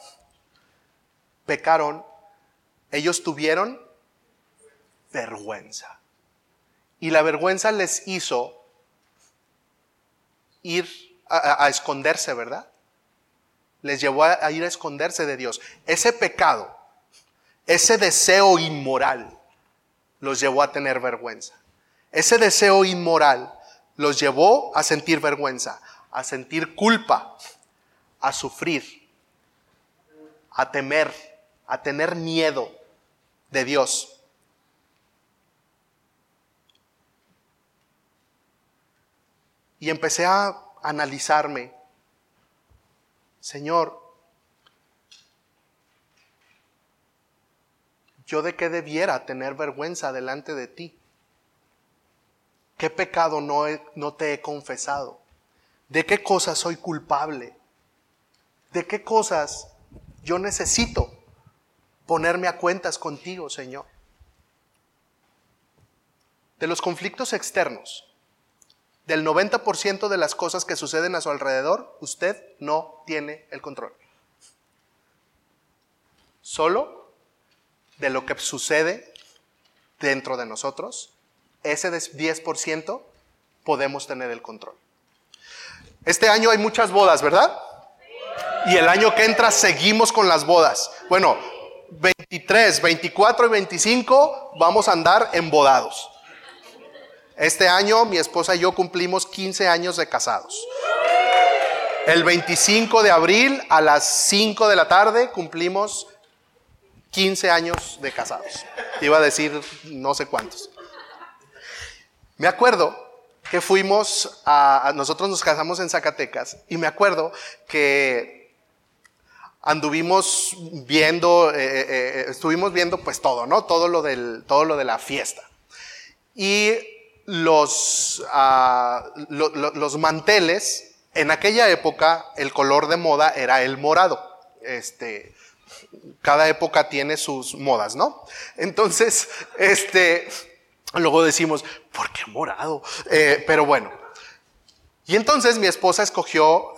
pecaron, ellos tuvieron vergüenza. Y la vergüenza les hizo ir a, esconderse, ¿verdad? Les llevó a, ir a esconderse de Dios. Ese pecado, ese deseo inmoral, los llevó a tener vergüenza. Ese deseo inmoral los llevó a sentir vergüenza, a sentir culpa, a sufrir, a temer, a tener miedo de Dios. Y empecé a analizarme. Señor, ¿yo de qué debiera tener vergüenza delante de ti? ¿Qué pecado no, no te he confesado? ¿De qué cosas soy culpable? ¿De qué cosas yo necesito ponerme a cuentas contigo, Señor. De los conflictos externos, del 90% de las cosas que suceden a su alrededor, usted no tiene el control. Solo de lo que sucede dentro de nosotros, ese 10% podemos tener el control. Este año hay muchas bodas, ¿verdad? Y el año que entra seguimos con las bodas. Bueno, 23, 24 y 25 vamos a andar embodados. Este año mi esposa y yo cumplimos 15 años de casados. El 25 de abril a las 5 de la tarde cumplimos 15 años de casados. Iba a decir no sé cuántos. Me acuerdo que fuimos a, nosotros nos casamos en Zacatecas y me acuerdo que anduvimos viendo, eh, eh, eh, estuvimos viendo pues todo, ¿no? Todo lo, del, todo lo de la fiesta. Y los, ah, los manteles, en aquella época el color de moda era el morado. Este, cada época tiene sus modas, ¿no? Entonces, este, luego decimos, ¿por qué morado? pero bueno. Y entonces mi esposa escogió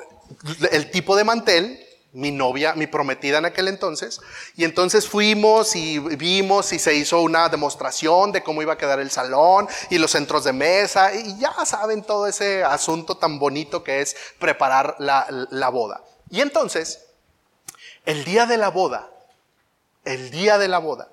el tipo de mantel mi novia, mi prometida en aquel entonces. Y entonces fuimos y vimos y se hizo una demostración de cómo iba a quedar el salón y los centros de mesa. Y ya saben todo ese asunto tan bonito que es preparar la, la boda. Y entonces, el día de la boda, el día de la boda,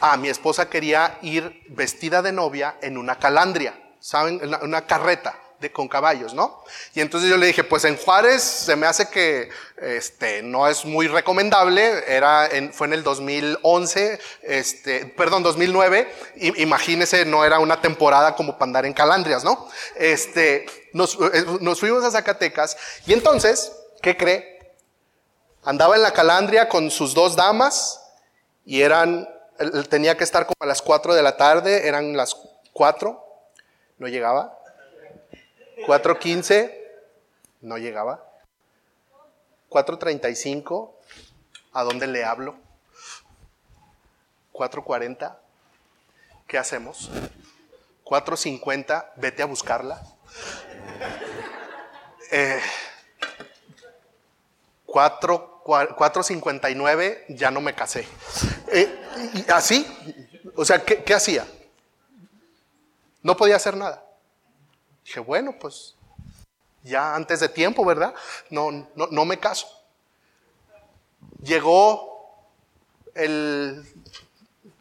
ah, mi esposa quería ir vestida de novia en una calandria, ¿saben? una carreta de, con caballos, ¿no? Y entonces yo le dije, pues en Juárez se me hace que este, no es muy recomendable, era en, fue en el 2011, este, perdón, 2009, imagínese, no era una temporada como para andar en Calandrias, ¿no? Este, nos, eh, nos fuimos a Zacatecas y entonces, ¿qué cree? Andaba en la Calandria con sus dos damas y eran, tenía que estar como a las 4 de la tarde, eran las 4, no llegaba. 4.15, no llegaba. 4.35, ¿a dónde le hablo? 4.40, ¿qué hacemos? 4.50, vete a buscarla. 4.59, eh, ya no me casé. Así, o sea, ¿qué, ¿qué hacía? No podía hacer nada. Dije, bueno, pues ya antes de tiempo, ¿verdad? No, no, no me caso. Llegó el,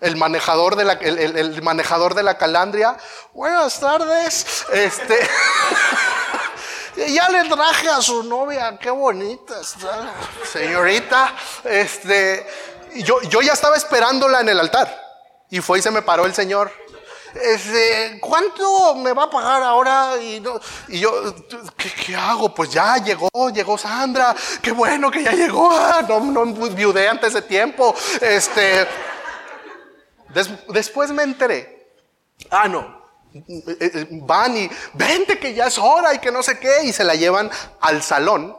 el manejador de la, el, manejador de la calandria. Buenas tardes. Este. ya le traje a su novia, qué bonita está, señorita. Este, yo, yo ya estaba esperándola en el altar. Y fue y se me paró el Señor este, ¿cuánto me va a pagar ahora? Y, yo, ¿qué, hago? Pues ya llegó, llegó Sandra, qué bueno que ya llegó, ah, no, no viudé antes de tiempo. Este, después me enteré, ah, no, eh, eh, van y vente que ya es hora y que no sé qué, y se la llevan al salón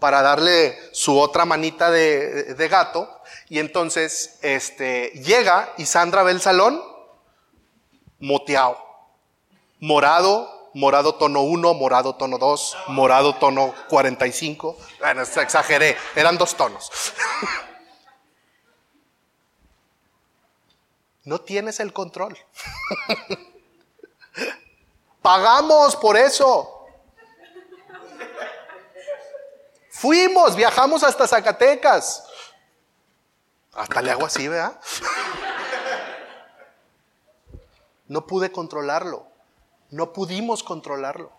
para darle su otra manita de, gato. Y entonces, este, llega y Sandra ve el salón moteado. Morado, morado tono 1, morado tono 2, morado tono 45. Bueno, exageré, eran dos tonos. No tienes el control. Pagamos por eso. Fuimos, viajamos hasta Zacatecas. Hasta le hago así, ¿verdad? No pude controlarlo. No pudimos controlarlo.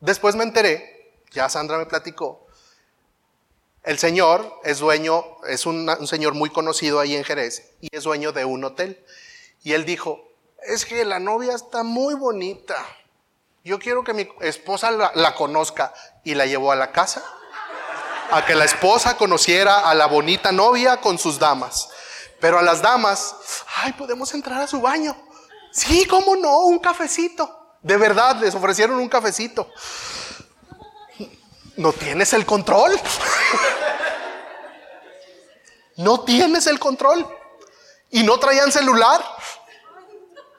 Después me enteré, ya Sandra me platicó, el señor es dueño, es un, señor muy conocido ahí en Jerez y es dueño de un hotel. Y él dijo, es que la novia está muy bonita. Yo quiero que mi esposa la, conozca. Y la llevó a la casa a que la esposa conociera a la bonita novia con sus damas. Pero a las damas, ay, podemos entrar a su baño. Sí, cómo no, un cafecito. De verdad, les ofrecieron un cafecito. No tienes el control. No tienes el control. Y no traían celular.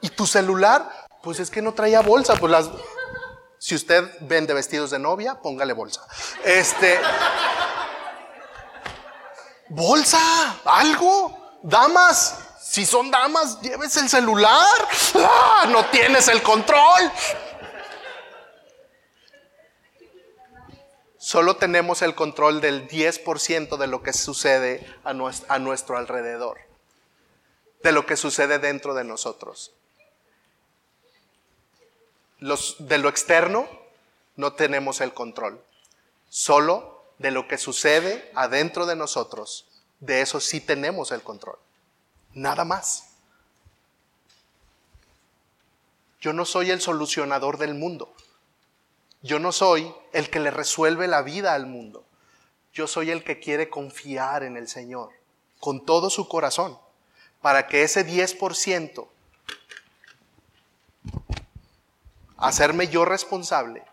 Y tu celular, pues es que no traía bolsa. Pues las, si usted vende vestidos de novia, póngale bolsa. Este, bolsa, algo. Damas, si son damas, lleves el celular. ¡Ah! No tienes el control. Solo tenemos el control del 10% de lo que sucede a nuestro, a nuestro alrededor, de lo que sucede dentro de nosotros. De lo externo no tenemos el control, solo de lo que sucede adentro de nosotros de eso sí tenemos el control. Nada más. Yo no soy el solucionador del mundo. Yo no soy el que le resuelve la vida al mundo. Yo soy el que quiere confiar en el Señor con todo su corazón para que ese 10% hacerme yo responsable,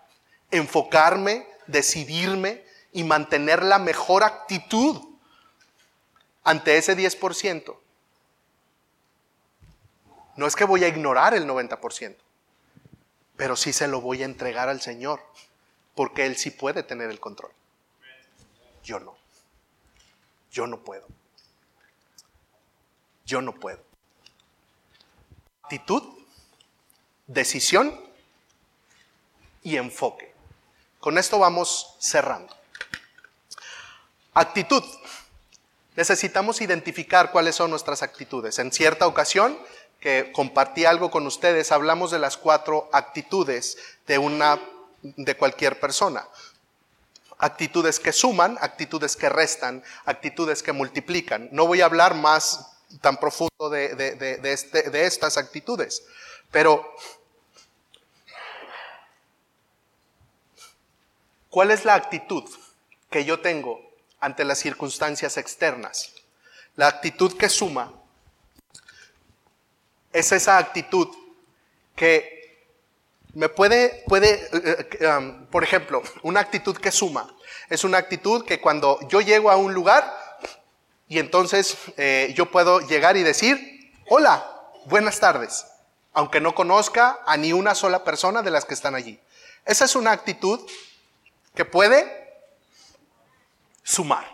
enfocarme, decidirme y mantener la mejor actitud ante ese 10%, no es que voy a ignorar el 90%, pero sí se lo voy a entregar al Señor, porque Él sí puede tener el control. Yo no. Yo no puedo. Yo no puedo. Actitud, decisión y enfoque. Con esto vamos cerrando. Actitud. Necesitamos identificar cuáles son nuestras actitudes. En cierta ocasión que compartí algo con ustedes, hablamos de las cuatro actitudes de una de cualquier persona. Actitudes que suman, actitudes que restan, actitudes que multiplican. No voy a hablar más tan profundo de, este, de estas actitudes, pero ¿cuál es la actitud que yo tengo ante las circunstancias externas? La actitud que suma es esa actitud que me puede, puede eh, eh, um, por ejemplo, una actitud que suma. Es una actitud que cuando yo llego a un lugar y entonces eh, yo puedo llegar y decir, hola, buenas tardes, aunque no conozca a ni una sola persona de las que están allí. Esa es una actitud que puede sumar.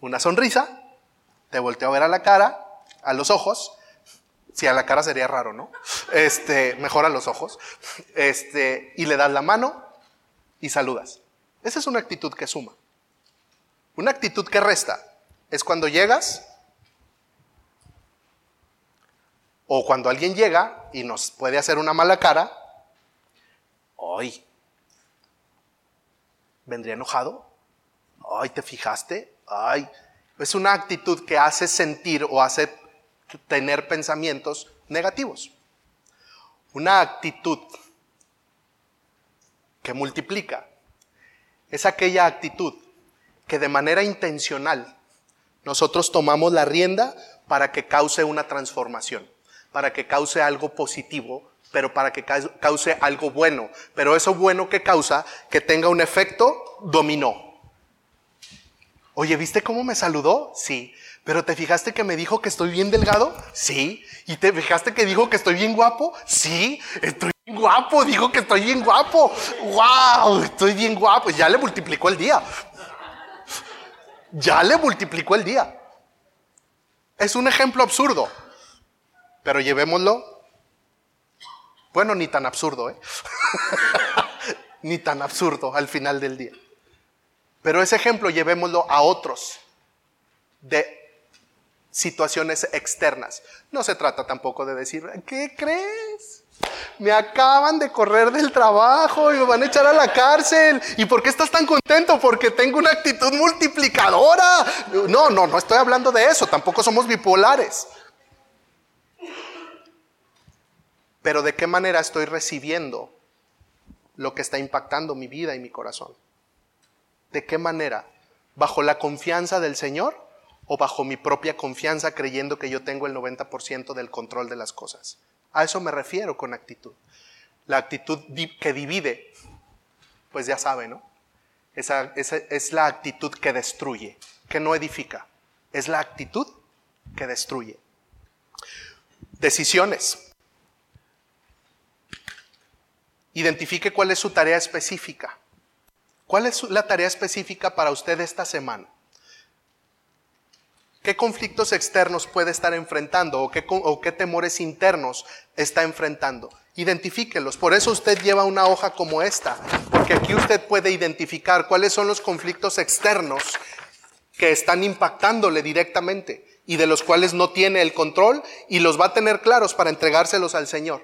Una sonrisa, te volteo a ver a la cara, a los ojos, si a la cara sería raro, ¿no? Este, mejora los ojos. Este, y le das la mano y saludas. Esa es una actitud que suma. Una actitud que resta es cuando llegas o cuando alguien llega y nos puede hacer una mala cara. Ay, ¿vendría enojado? Ay, ¿te fijaste? Ay, es una actitud que hace sentir o hace tener pensamientos negativos. Una actitud que multiplica es aquella actitud que de manera intencional nosotros tomamos la rienda para que cause una transformación, para que cause algo positivo, pero para que cause algo bueno, pero eso bueno que causa que tenga un efecto dominó. Oye, ¿viste cómo me saludó? Sí. Pero ¿te fijaste que me dijo que estoy bien delgado? Sí. ¿Y te fijaste que dijo que estoy bien guapo? Sí. Estoy bien guapo, dijo que estoy bien guapo. ¡Wow! Estoy bien guapo. Ya le multiplicó el día. Ya le multiplicó el día. Es un ejemplo absurdo. Pero llevémoslo. Bueno, ni tan absurdo, ¿eh? ni tan absurdo al final del día. Pero ese ejemplo llevémoslo a otros de situaciones externas. No se trata tampoco de decir, ¿qué crees? Me acaban de correr del trabajo y me van a echar a la cárcel. ¿Y por qué estás tan contento? Porque tengo una actitud multiplicadora. No, no, no estoy hablando de eso. Tampoco somos bipolares. Pero ¿de qué manera estoy recibiendo lo que está impactando mi vida y mi corazón? ¿De qué manera? ¿Bajo la confianza del Señor o bajo mi propia confianza creyendo que yo tengo el 90% del control de las cosas? A eso me refiero con actitud. La actitud que divide, pues ya sabe, ¿no? Esa, es la actitud que destruye, que no edifica. Es la actitud que destruye. Decisiones. Identifique cuál es su tarea específica. ¿Cuál es la tarea específica para usted esta semana? ¿Qué conflictos externos puede estar enfrentando o qué, temores internos está enfrentando? Identifíquelos. Por eso usted lleva una hoja como esta, porque aquí usted puede identificar cuáles son los conflictos externos que están impactándole directamente y de los cuales no tiene el control y los va a tener claros para entregárselos al Señor.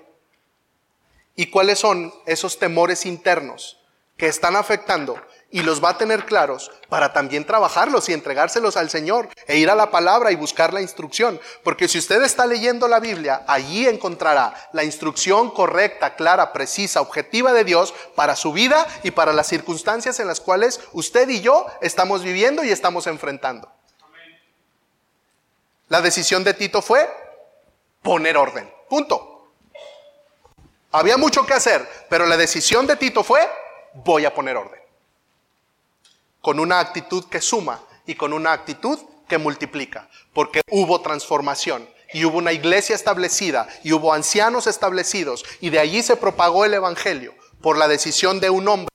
¿Y cuáles son esos temores internos que están afectando y los va a tener claros para también trabajarlos y entregárselos al Señor e ir a la palabra y buscar la instrucción. Porque si usted está leyendo la Biblia, allí encontrará la instrucción correcta, clara, precisa, objetiva de Dios para su vida y para las circunstancias en las cuales usted y yo estamos viviendo y estamos enfrentando. La decisión de Tito fue poner orden. Punto. Había mucho que hacer, pero la decisión de Tito fue voy a poner orden. Con una actitud que suma y con una actitud que multiplica, porque hubo transformación y hubo una iglesia establecida y hubo ancianos establecidos y de allí se propagó el Evangelio por la decisión de un hombre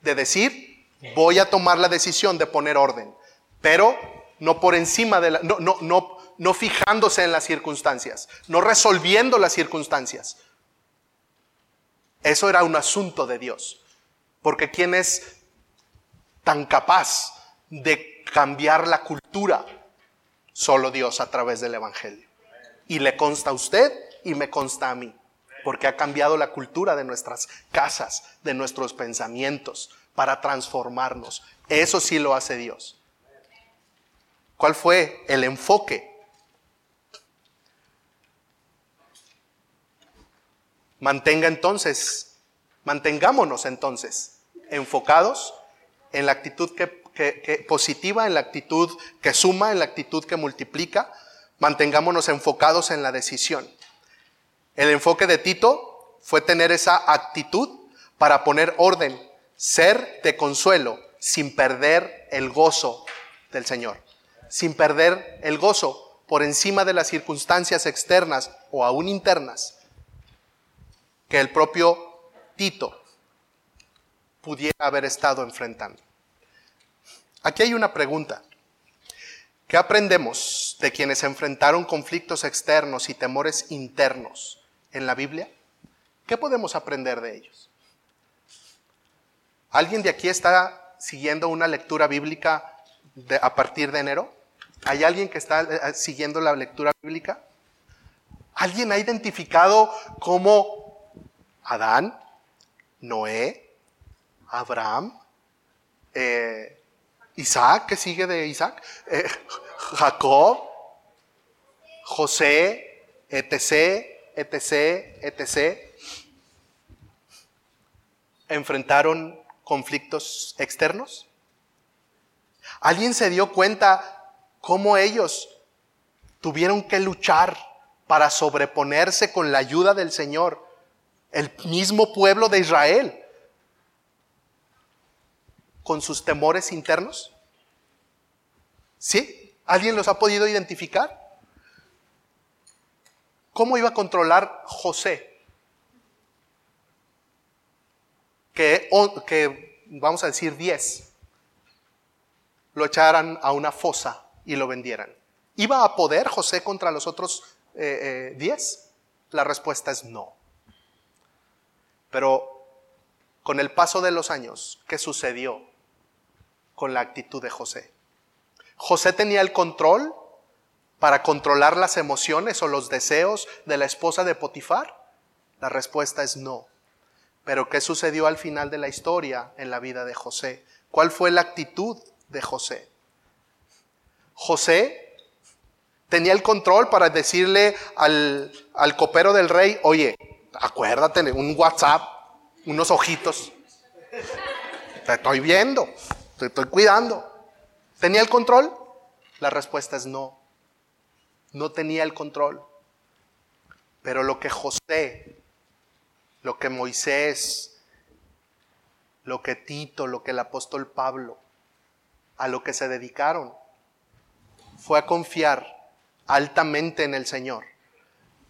de decir, voy a tomar la decisión de poner orden, pero no por encima de la, no, no, no, no fijándose en las circunstancias, no resolviendo las circunstancias. Eso era un asunto de Dios, porque ¿quién es tan capaz de cambiar la cultura? Solo Dios a través del Evangelio. Y le consta a usted y me consta a mí, porque ha cambiado la cultura de nuestras casas, de nuestros pensamientos, para transformarnos. Eso sí lo hace Dios. ¿Cuál fue el enfoque? Mantenga entonces, mantengámonos entonces enfocados en la actitud que, positiva, en la actitud que suma, en la actitud que multiplica. Mantengámonos enfocados en la decisión. El enfoque de Tito fue tener esa actitud para poner orden ser de consuelo sin perder el gozo del Señor, sin perder el gozo por encima de las circunstancias externas o aún internas que el propio Tito pudiera haber estado enfrentando. Aquí hay una pregunta. ¿Qué aprendemos de quienes enfrentaron conflictos externos y temores internos en la Biblia? ¿Qué podemos aprender de ellos? ¿Alguien de aquí está siguiendo una lectura bíblica a partir de enero? ¿Hay alguien que está eh, siguiendo la lectura bíblica? ¿Alguien ha identificado cómo Adán, Noé, Abraham, eh, Isaac, que sigue de Isaac, eh, Jacob, José, etc., etc., etc., enfrentaron conflictos externos? ¿Alguien se dio cuenta cómo ellos tuvieron que luchar para sobreponerse con la ayuda del Señor, el mismo pueblo de Israel, con sus temores internos? ¿Sí? ¿Alguien los ha podido identificar? ¿Cómo iba a controlar José que, vamos a decir 10, lo echaran a una fosa y lo vendieran. ¿Iba a poder José contra los otros 10? Eh, eh, La respuesta es no. Pero con el paso de los años, ¿qué sucedió con la actitud de José? ¿José tenía el control para controlar las emociones o los deseos de la esposa de Potifar? La respuesta es no. Pero ¿qué sucedió al final de la historia en la vida de José? ¿Cuál fue la actitud de José? José tenía el control para decirle al, copero del rey, oye, acuérdate, un WhatsApp, unos ojitos. Te estoy viendo, te estoy cuidando. ¿Tenía el control? La respuesta es no. No tenía el control. Pero lo que José lo que Moisés, lo que Tito, lo que el apóstol Pablo, a lo que se dedicaron, fue a confiar altamente en el Señor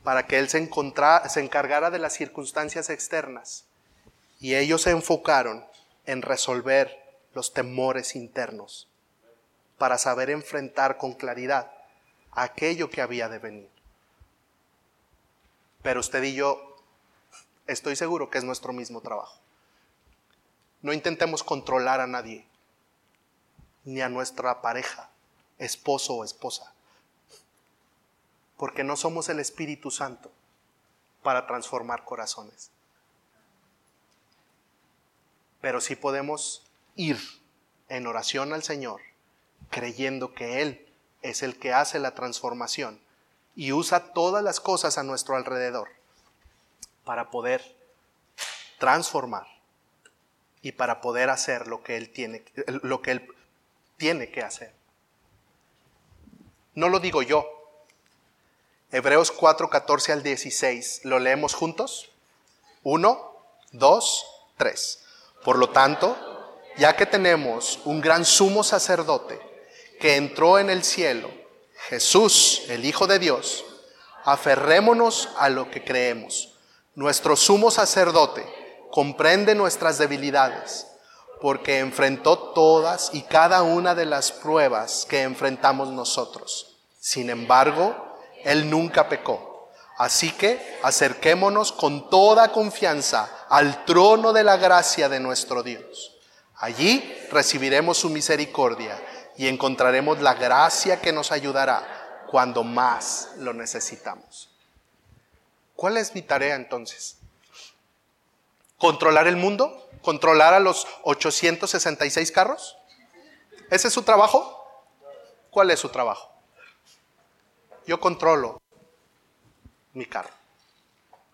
para que Él se, se encargara de las circunstancias externas y ellos se enfocaron en resolver los temores internos para saber enfrentar con claridad aquello que había de venir. Pero usted y yo estoy seguro que es nuestro mismo trabajo. No intentemos controlar a nadie, ni a nuestra pareja, esposo o esposa, porque no somos el Espíritu Santo para transformar corazones. Pero sí podemos ir en oración al Señor, creyendo que Él es el que hace la transformación y usa todas las cosas a nuestro alrededor para poder transformar y para poder hacer lo que Él tiene, lo que Él tiene que hacer. No lo digo yo. Hebreos 4, 14 al 16. ¿Lo leemos juntos? Uno, dos, tres. Por lo tanto, ya que tenemos un gran sumo sacerdote que entró en el cielo, Jesús, el Hijo de Dios, aferrémonos a lo que creemos nuestro sumo sacerdote comprende nuestras debilidades, porque enfrentó todas y cada una de las pruebas que enfrentamos nosotros. Sin embargo, Él nunca pecó. Así que acerquémonos con toda confianza al trono de la gracia de nuestro Dios. Allí recibiremos su misericordia y encontraremos la gracia que nos ayudará cuando más lo necesitamos. ¿Cuál es mi tarea entonces? ¿Controlar el mundo? ¿Controlar a los 866 carros? ¿Ese es su trabajo? ¿Cuál es su trabajo? Yo controlo mi carro.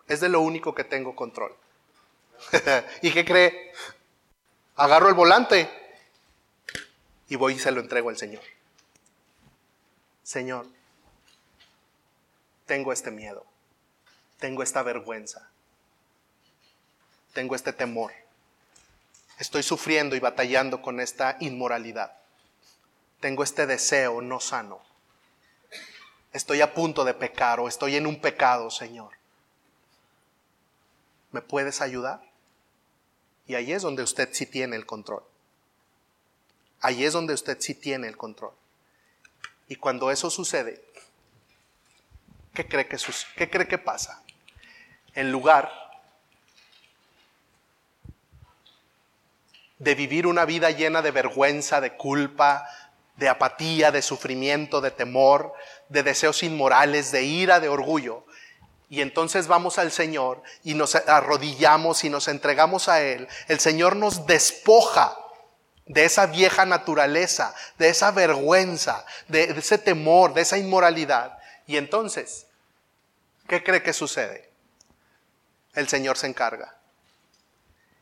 Es de lo único que tengo control. ¿Y qué cree? Agarro el volante y voy y se lo entrego al Señor. Señor, tengo este miedo, tengo esta vergüenza, tengo este temor, estoy sufriendo y batallando con esta inmoralidad, tengo este deseo no sano, estoy a punto de pecar o estoy en un pecado, Señor. ¿Me puedes ayudar? Y ahí es donde usted sí tiene el control. Ahí es donde usted sí tiene el control. Y cuando eso sucede, ¿qué cree que, qué cree que pasa? En lugar de vivir una vida llena de vergüenza, de culpa, de apatía, de sufrimiento, de temor, de deseos inmorales, de ira, de orgullo. Y entonces vamos al Señor y nos arrodillamos y nos entregamos a Él. El Señor nos despoja de esa vieja naturaleza, de esa vergüenza, de, ese temor, de esa inmoralidad. Y entonces, ¿qué cree que sucede? El Señor se encarga.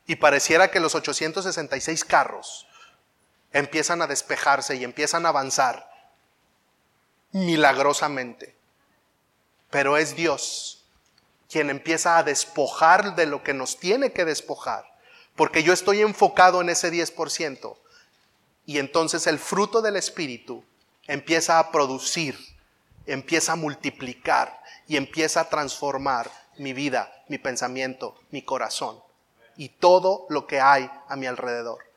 Y pareciera que los 866 carros empiezan a despejarse y empiezan a avanzar milagrosamente. Pero es Dios quien empieza a despojar de lo que nos tiene que despojar porque yo estoy enfocado en ese 10%. Y entonces el fruto del Espíritu empieza a producir, empieza a multiplicar y empieza a transformar mi vida, mi pensamiento, mi corazón y todo lo que hay a mi alrededor.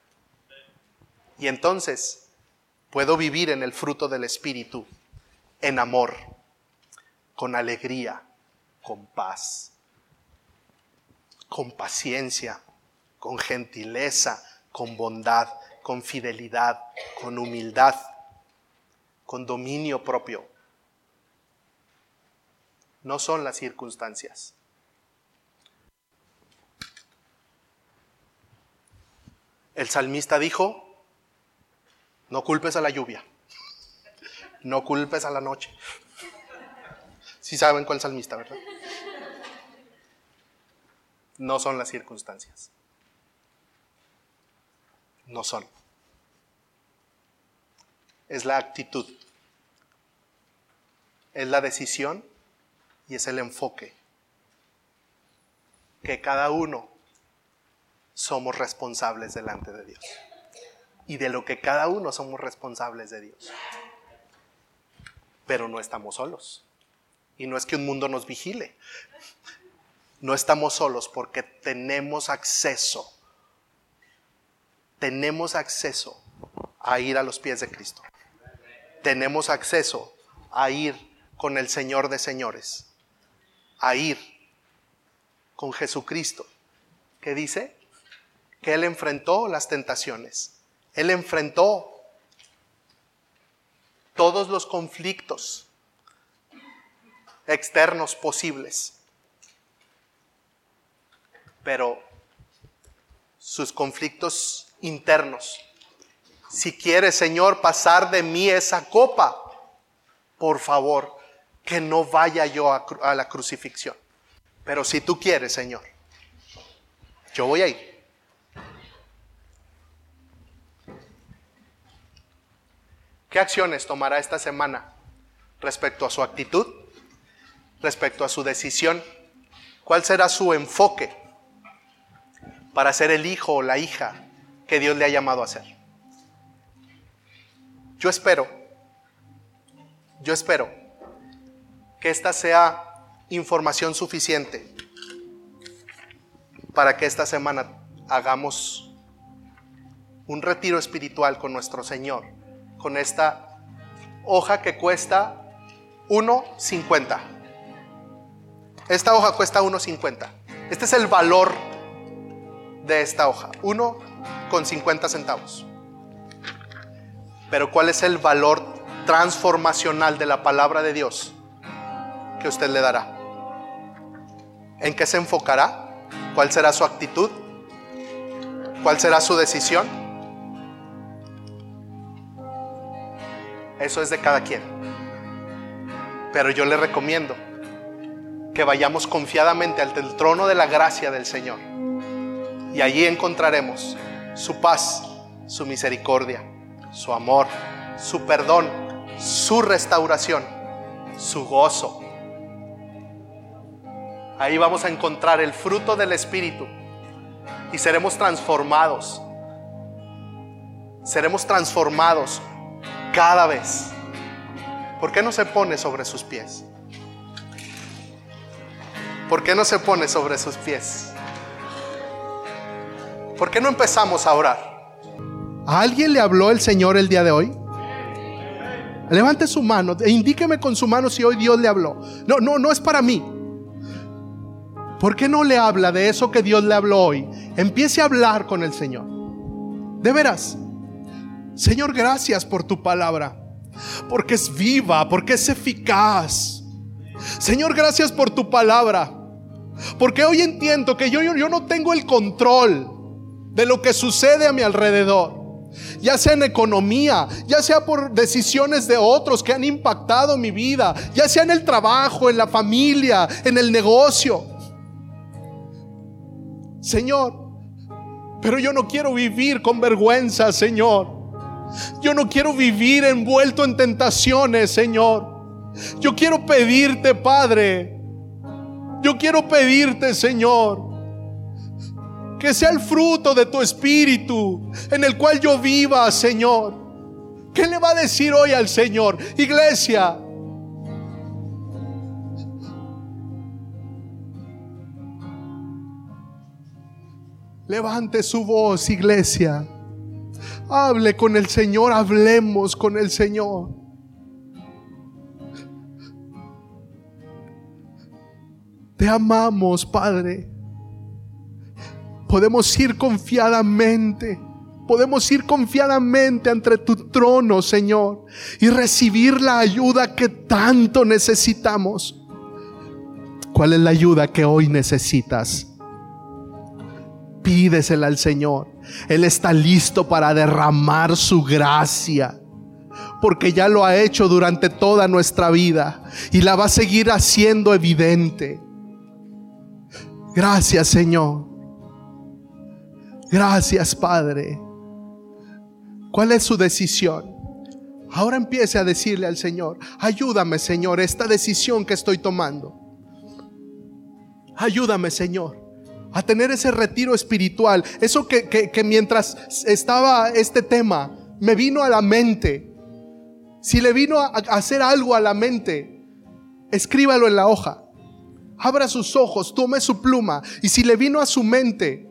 Y entonces puedo vivir en el fruto del Espíritu, en amor, con alegría, con paz, con paciencia, con gentileza, con bondad, con fidelidad, con humildad, con dominio propio. No son las circunstancias. El salmista dijo, no culpes a la lluvia, no culpes a la noche. Si saben cuál salmista, ¿verdad? No son las circunstancias no son. Es la actitud, es la decisión y es el enfoque. Que cada uno somos responsables delante de Dios. Y de lo que cada uno somos responsables de Dios. Pero no estamos solos. Y no es que un mundo nos vigile. No estamos solos porque tenemos acceso tenemos acceso a ir a los pies de Cristo. Tenemos acceso a ir con el Señor de señores, a ir con Jesucristo, que dice que Él enfrentó las tentaciones, Él enfrentó todos los conflictos externos posibles, pero sus conflictos internos. Si quiere, Señor, pasar de mí esa copa, por favor, que no vaya yo a, la crucifixión. Pero si tú quieres, Señor, yo voy a. ¿Qué acciones tomará esta semana respecto a su actitud, respecto a su decisión? ¿Cuál será su enfoque para ser el hijo o la hija que Dios le ha llamado a hacer. Yo espero, yo espero que esta sea información suficiente para que esta semana hagamos un retiro espiritual con nuestro Señor, con esta hoja que cuesta 1.50. Esta hoja cuesta 1.50. Este es el valor de esta hoja, 1.50 centavos. Pero ¿cuál es el valor transformacional de la palabra de Dios que usted le dará? ¿En qué se enfocará? ¿Cuál será su actitud? ¿Cuál será su decisión? Eso es de cada quien. Pero yo le recomiendo que vayamos confiadamente ante el trono de la gracia del Señor. Y allí encontraremos su paz, su misericordia, su amor, su perdón, su restauración, su gozo. Ahí vamos a encontrar el fruto del Espíritu y seremos transformados. Seremos transformados cada vez. ¿Por qué no se pone sobre sus pies? ¿Por qué no se pone sobre sus pies? ¿Por qué no empezamos a orar? ¿A alguien le habló el Señor el día de hoy? Levante su mano e indíqueme con su mano si hoy Dios le habló. No, no, no es para mí. ¿Por qué no le habla de eso que Dios le habló hoy? Empiece a hablar con el Señor. De veras. Señor, gracias por tu palabra. Porque es viva, porque es eficaz. Señor, gracias por tu palabra. Porque hoy entiendo que yo, yo, yo no tengo el control de lo que sucede a mi alrededor ya sea en economía, ya sea por decisiones de otros que han impactado mi vida, ya sea en el trabajo, en la familia, en el negocio. Señor, pero yo no quiero vivir con vergüenza, Señor. Yo no quiero vivir envuelto en tentaciones, Señor. Yo quiero pedirte, Padre. Yo quiero pedirte, Señor, que sea el fruto de tu espíritu en el cual yo viva, Señor. ¿Qué le va a decir hoy al Señor? Iglesia, Levante su voz, iglesia. Hable con el Señor, hablemos con el Señor. Te amamos, Padre. Podemos ir confiadamente. Podemos ir confiadamente ante tu trono, Señor, y recibir la ayuda que tanto necesitamos. ¿Cuál es la ayuda que hoy necesitas? Pídesela al Señor. Él está listo para derramar su gracia. Porque ya lo ha hecho durante toda nuestra vida. Y la va a seguir haciendo evidente. Gracias Señor. Gracias Padre. ¿Cuál es su decisión? Ahora empiece a decirle al Señor, ayúdame Señor, esta decisión que estoy tomando. Ayúdame Señor a tener ese retiro espiritual. Eso que, mientras estaba este tema, me vino a la mente. Si le vino a, hacer algo a la mente, escríbalo en la hoja. Abra sus ojos, tome su pluma. Y si le vino a su mente,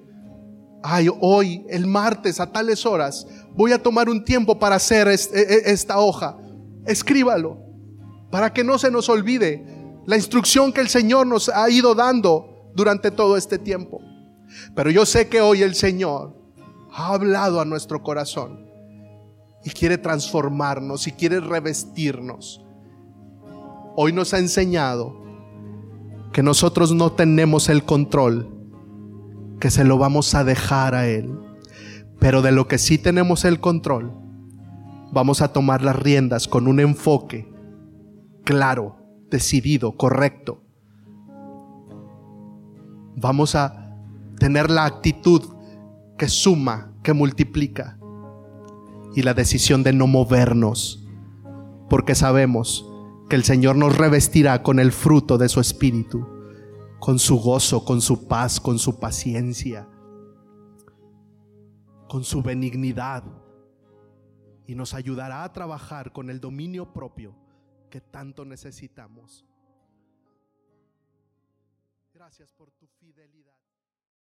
ay, hoy, el martes, a tales horas, voy a tomar un tiempo para hacer e, e, esta hoja. Escríbalo, para que no se nos olvide la instrucción que el Señor nos ha ido dando durante todo este tiempo. Pero yo sé que hoy el Señor ha hablado a nuestro corazón y quiere transformarnos y quiere revestirnos. Hoy nos ha enseñado que nosotros no tenemos el control, que se lo vamos a dejar a Él. Pero de lo que sí tenemos el control, vamos a tomar las riendas con un enfoque claro, decidido, correcto vamos a tener la actitud que suma, que multiplica y la decisión de no movernos, porque sabemos que el Señor nos revestirá con el fruto de su espíritu, con su gozo, con su paz, con su paciencia, con su benignidad y nos ayudará a trabajar con el dominio propio que tanto necesitamos.